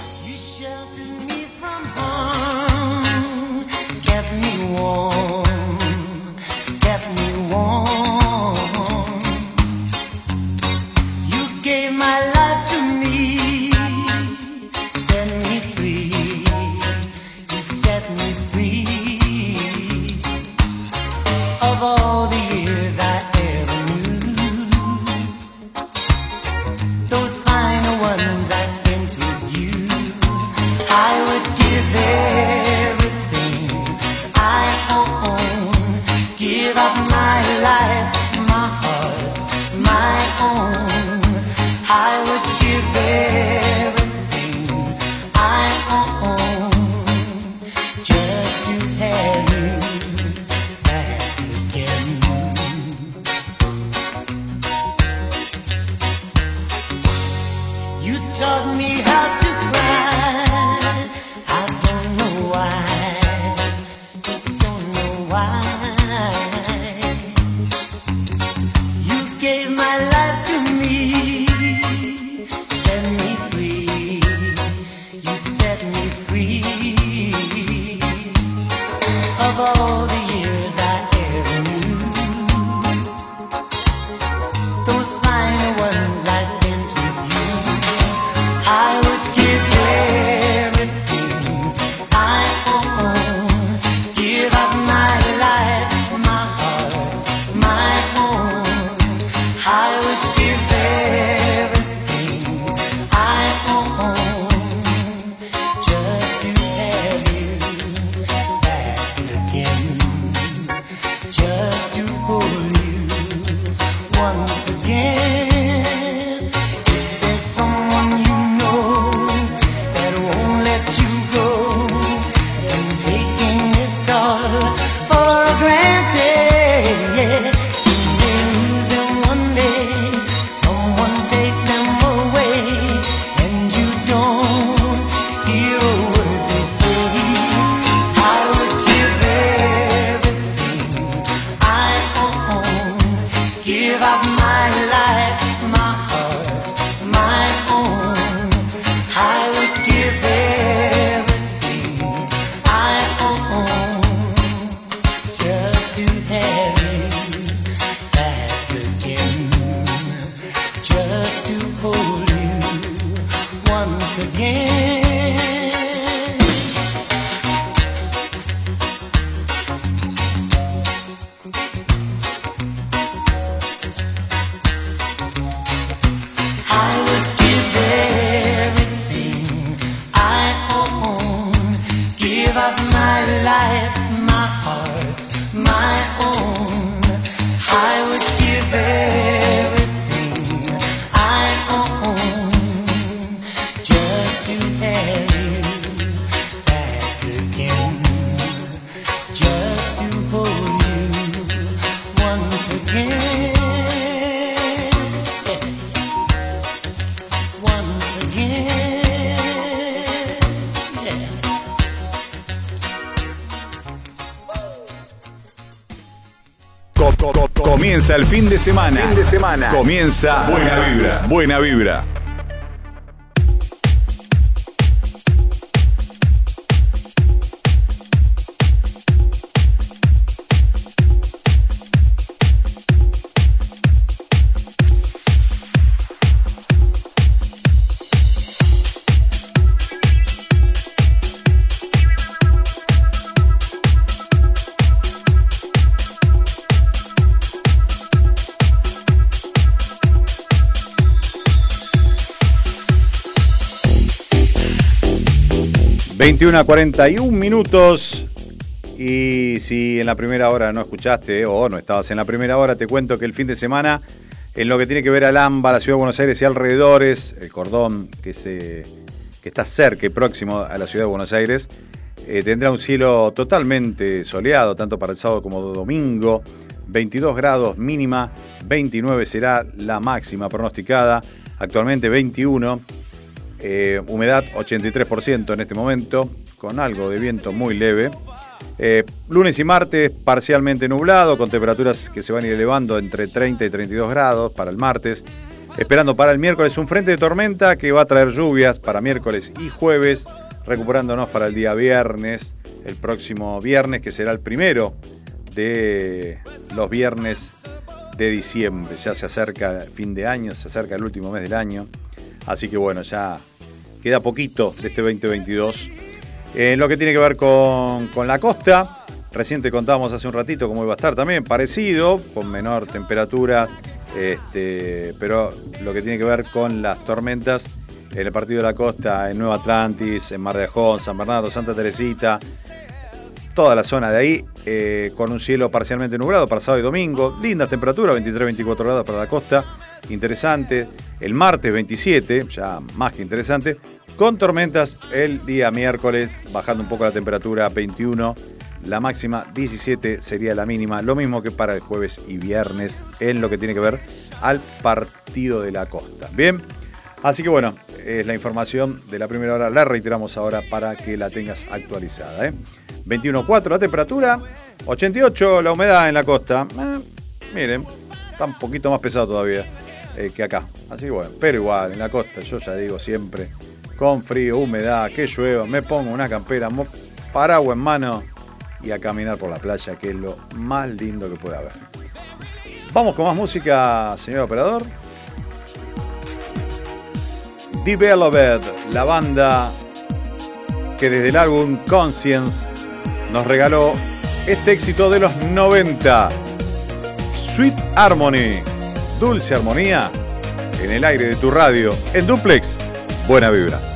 Semana. Fin de semana. Comienza Buena Vibra. Buena Vibra. ...21 a 41 minutos... ...y si en la primera hora no escuchaste... ...o no estabas en la primera hora... ...te cuento que el fin de semana... ...en lo que tiene que ver al AMBA, la Ciudad de Buenos Aires y alrededores... ...el cordón que, se, que está cerca y próximo a la Ciudad de Buenos Aires... eh, tendrá un cielo totalmente soleado... ...tanto para el sábado como domingo... 22 grados mínima... ...29 será la máxima pronosticada... ...actualmente 21... Eh, humedad 83% en este momento, con algo de viento muy leve. Eh, lunes y martes parcialmente nublado, con temperaturas que se van a ir elevando entre 30 y 32 grados para el martes. Esperando para el miércoles un frente de tormenta que va a traer lluvias para miércoles y jueves, recuperándonos para el día viernes, el próximo viernes, que será el primero de los viernes de diciembre. Ya se acerca fin de año, se acerca el último mes del año. Así que bueno, ya queda poquito de este 2022. En lo que tiene que ver con, con la costa, recién te contábamos hace un ratito cómo iba a estar también, parecido, con menor temperatura, este, pero lo que tiene que ver con las tormentas en el partido de la costa, en Nueva Atlantis, en Mar de Ajón, San Bernardo, Santa Teresita, toda la zona de ahí, eh, con un cielo parcialmente nublado para sábado y domingo. Lindas temperaturas, 23-24 grados para la costa. Interesante. El martes 27, ya más que interesante. Con tormentas el día miércoles, bajando un poco la temperatura, 21. La máxima 17 sería la mínima. Lo mismo que para el jueves y viernes en lo que tiene que ver al partido de la costa. Bien. Así que bueno, es la información de la primera hora. La reiteramos ahora para que la tengas actualizada. ¿eh? 21.4 la temperatura, 88 la humedad en la costa. Eh, miren, está un poquito más pesado todavía eh, que acá. Así bueno, pero igual, en la costa, yo ya digo siempre, con frío, humedad, que llueva, me pongo una campera, paraguas en mano y a caminar por la playa, que es lo más lindo que puede haber. Vamos con más música, señor operador. Developed, la banda que desde el álbum Conscience nos regaló este éxito de los 90. Sweet Harmony, dulce armonía, en el aire de tu radio, en duplex, buena vibra.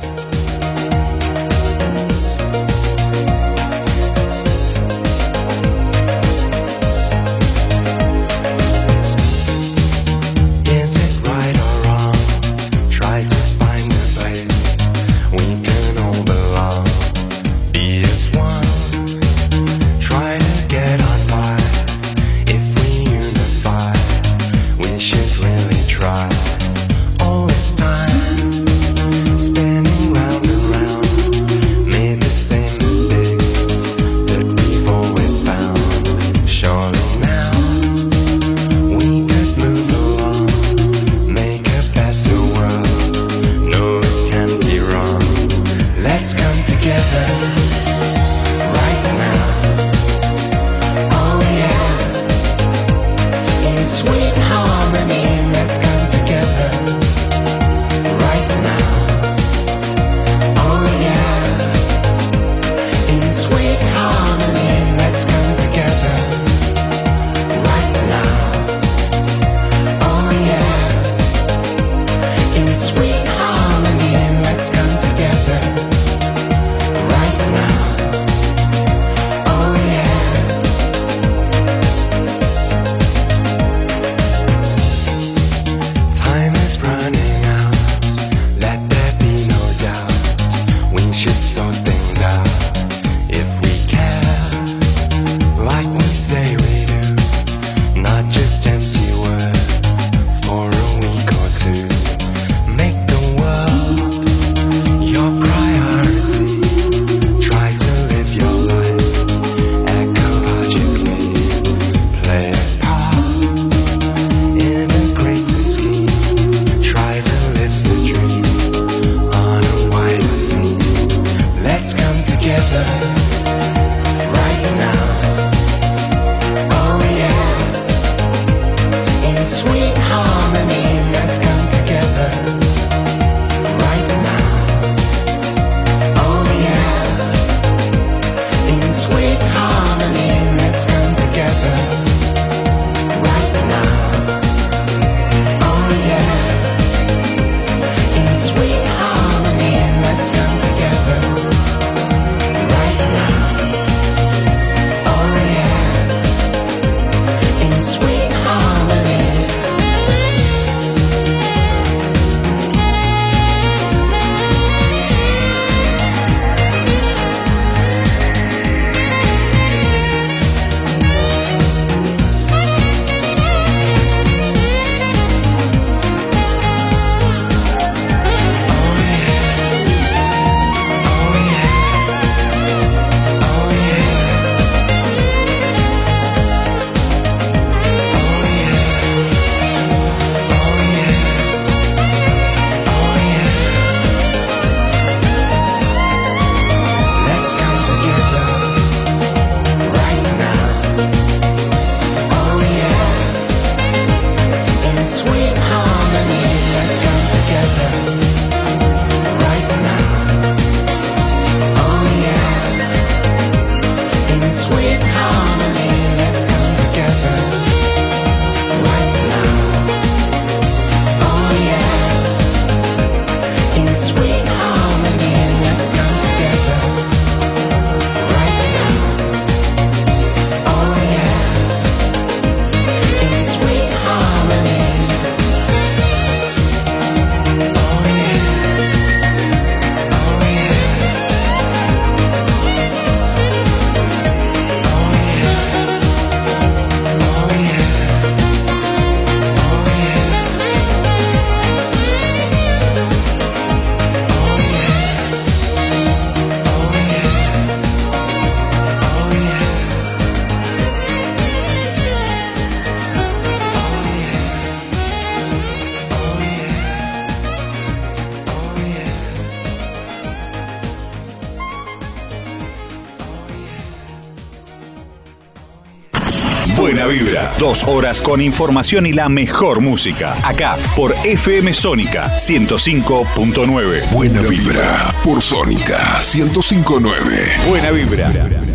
Dos horas con información y la mejor música. Acá por FM Sónica 105.9. Buena vibra por Sónica 105.9. Buena vibra.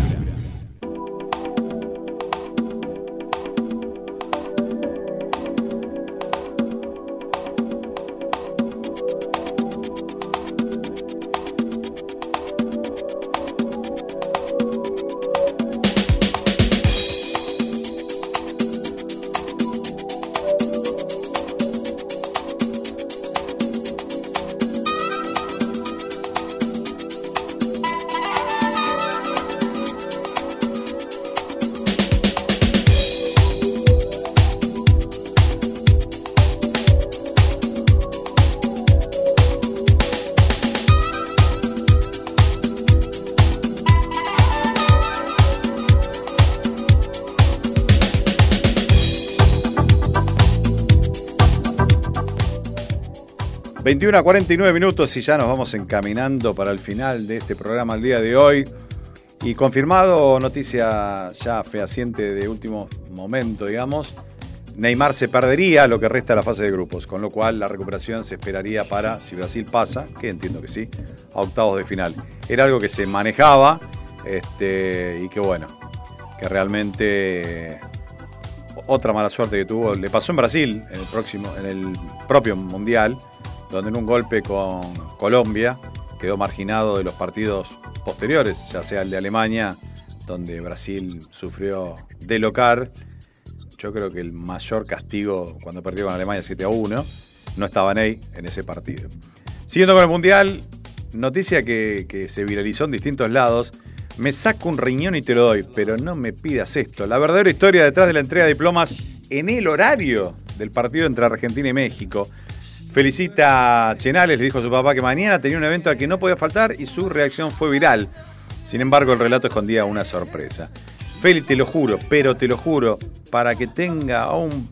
21 a 49 minutos y ya nos vamos encaminando para el final de este programa el día de hoy. Y confirmado, noticia ya fehaciente de último momento, digamos, Neymar se perdería lo que resta de la fase de grupos, con lo cual la recuperación se esperaría para, si Brasil pasa, que entiendo que sí, a octavos de final. Era algo que se manejaba este, y que bueno, que realmente otra mala suerte que tuvo, le pasó en Brasil, en el, próximo, en el propio Mundial, donde en un golpe con Colombia quedó marginado de los partidos posteriores, ya sea el de Alemania, donde Brasil sufrió de local. Yo creo que el mayor castigo cuando perdió con Alemania 7 a 1 no estaba Ney en ese partido. Siguiendo con el Mundial, noticia que, que se viralizó en distintos lados. Me saco un riñón y te lo doy, pero no me pidas esto. La verdadera historia detrás de la entrega de diplomas en el horario del partido entre Argentina y México. Felicita a Chenales, le dijo a su papá que mañana tenía un evento al que no podía faltar y su reacción fue viral. Sin embargo, el relato escondía una sorpresa. Feli, te lo juro, pero te lo juro, para que tenga un...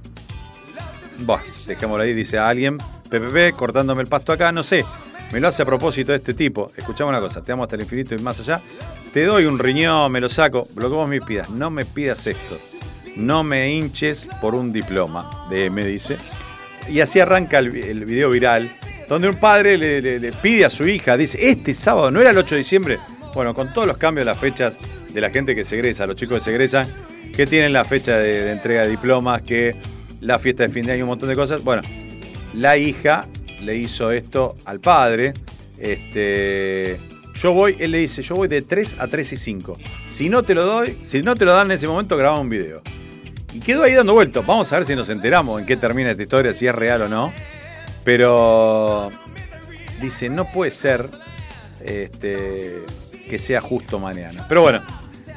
Bah, dejémoslo ahí, dice alguien. PPP, cortándome el pasto acá, no sé. Me lo hace a propósito este tipo. Escuchame una cosa, te amo hasta el infinito y más allá. Te doy un riñón, me lo saco, lo que vos me pidas. No me pidas esto. No me hinches por un diploma, de me dice. Y así arranca el, video viral, donde un padre le pide a su hija, dice, este sábado, ¿no era el 8 de diciembre? Bueno, con todos los cambios de las fechas de la gente que se egresa, los chicos que se egresan, que tienen la fecha de, de entrega de diplomas, que la fiesta de fin de año, un montón de cosas. Bueno, la hija le hizo esto al padre. Este, yo voy, él le dice, yo voy de 3 a 3 y 5. Si no te lo doy, si no te lo dan en ese momento, graba un video. Y quedó ahí dando vueltas. Vamos a ver si nos enteramos en qué termina esta historia, si es real o no. Pero dice, no puede ser este, que sea justo mañana. Pero bueno,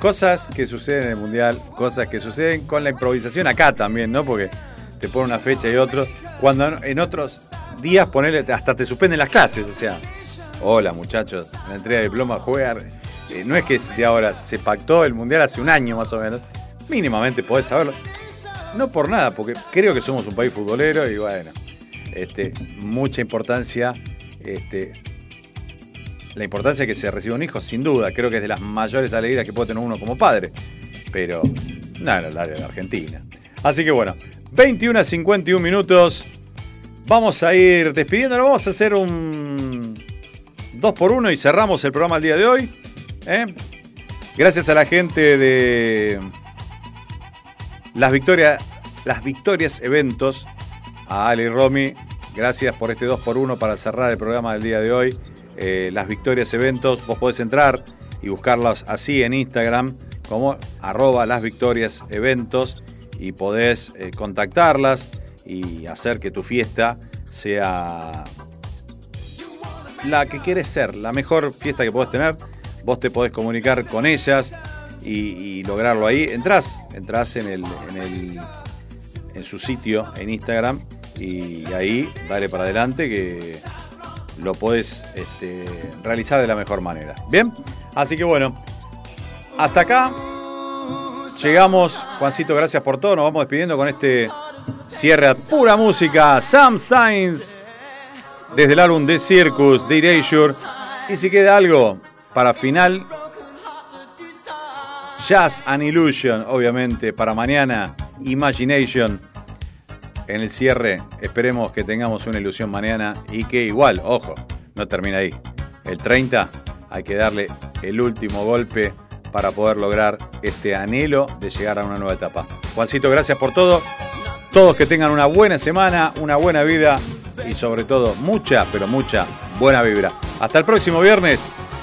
cosas que suceden en el Mundial, cosas que suceden con la improvisación acá también, ¿no? Porque te ponen una fecha y otro. Cuando en otros días ponerle, hasta te suspenden las clases, o sea, hola muchachos, la entrega de diploma jugar. eh, no es que de ahora, se pactó el Mundial hace un año más o menos. Mínimamente podés saberlo. No por nada, porque creo que somos un país futbolero y bueno, este, mucha importancia, este, la importancia que se reciba un hijo, sin duda, creo que es de las mayores alegrías que puede tener uno como padre, pero nada, en el área de Argentina. Así que bueno, 21 a 51 minutos, vamos a ir despidiéndonos, vamos a hacer un 2 por 1 y cerramos el programa el día de hoy. ¿eh? Gracias a la gente de las victorias, las victorias eventos, a Ali y Romy, gracias por este 2 por 1 para cerrar el programa del día de hoy. Eh, las victorias eventos, vos podés entrar y buscarlas así en Instagram como arroba las victorias eventos y podés eh, contactarlas y hacer que tu fiesta sea la que quieres ser, la mejor fiesta que podés tener. Vos te podés comunicar con ellas y, lograrlo ahí. Entrás, entrás en el, en el en su sitio en Instagram y ahí dale para adelante que lo podés este, realizar de la mejor manera. Bien, así que bueno, hasta acá llegamos. Juancito, gracias por todo. Nos vamos despidiendo con este cierre a pura música. Sam Steins desde el álbum The Circus, The Erasure. Y si queda algo para final, Jazz and Illusion, obviamente, para mañana, Imagination. En el cierre, esperemos que tengamos una ilusión mañana y que igual, ojo, no termina ahí. El 30 hay que darle el último golpe para poder lograr este anhelo de llegar a una nueva etapa. Juancito, gracias por todo. Todos que tengan una buena semana, una buena vida y sobre todo mucha, pero mucha buena vibra. Hasta el próximo viernes,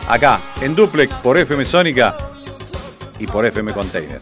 acá en Duplex por FM Sónica y por FM Container.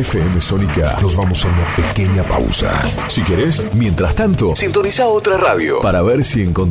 FM Sónica nos vamos a una pequeña pausa. Si querés, mientras tanto, sintoniza otra radio para ver si encontrás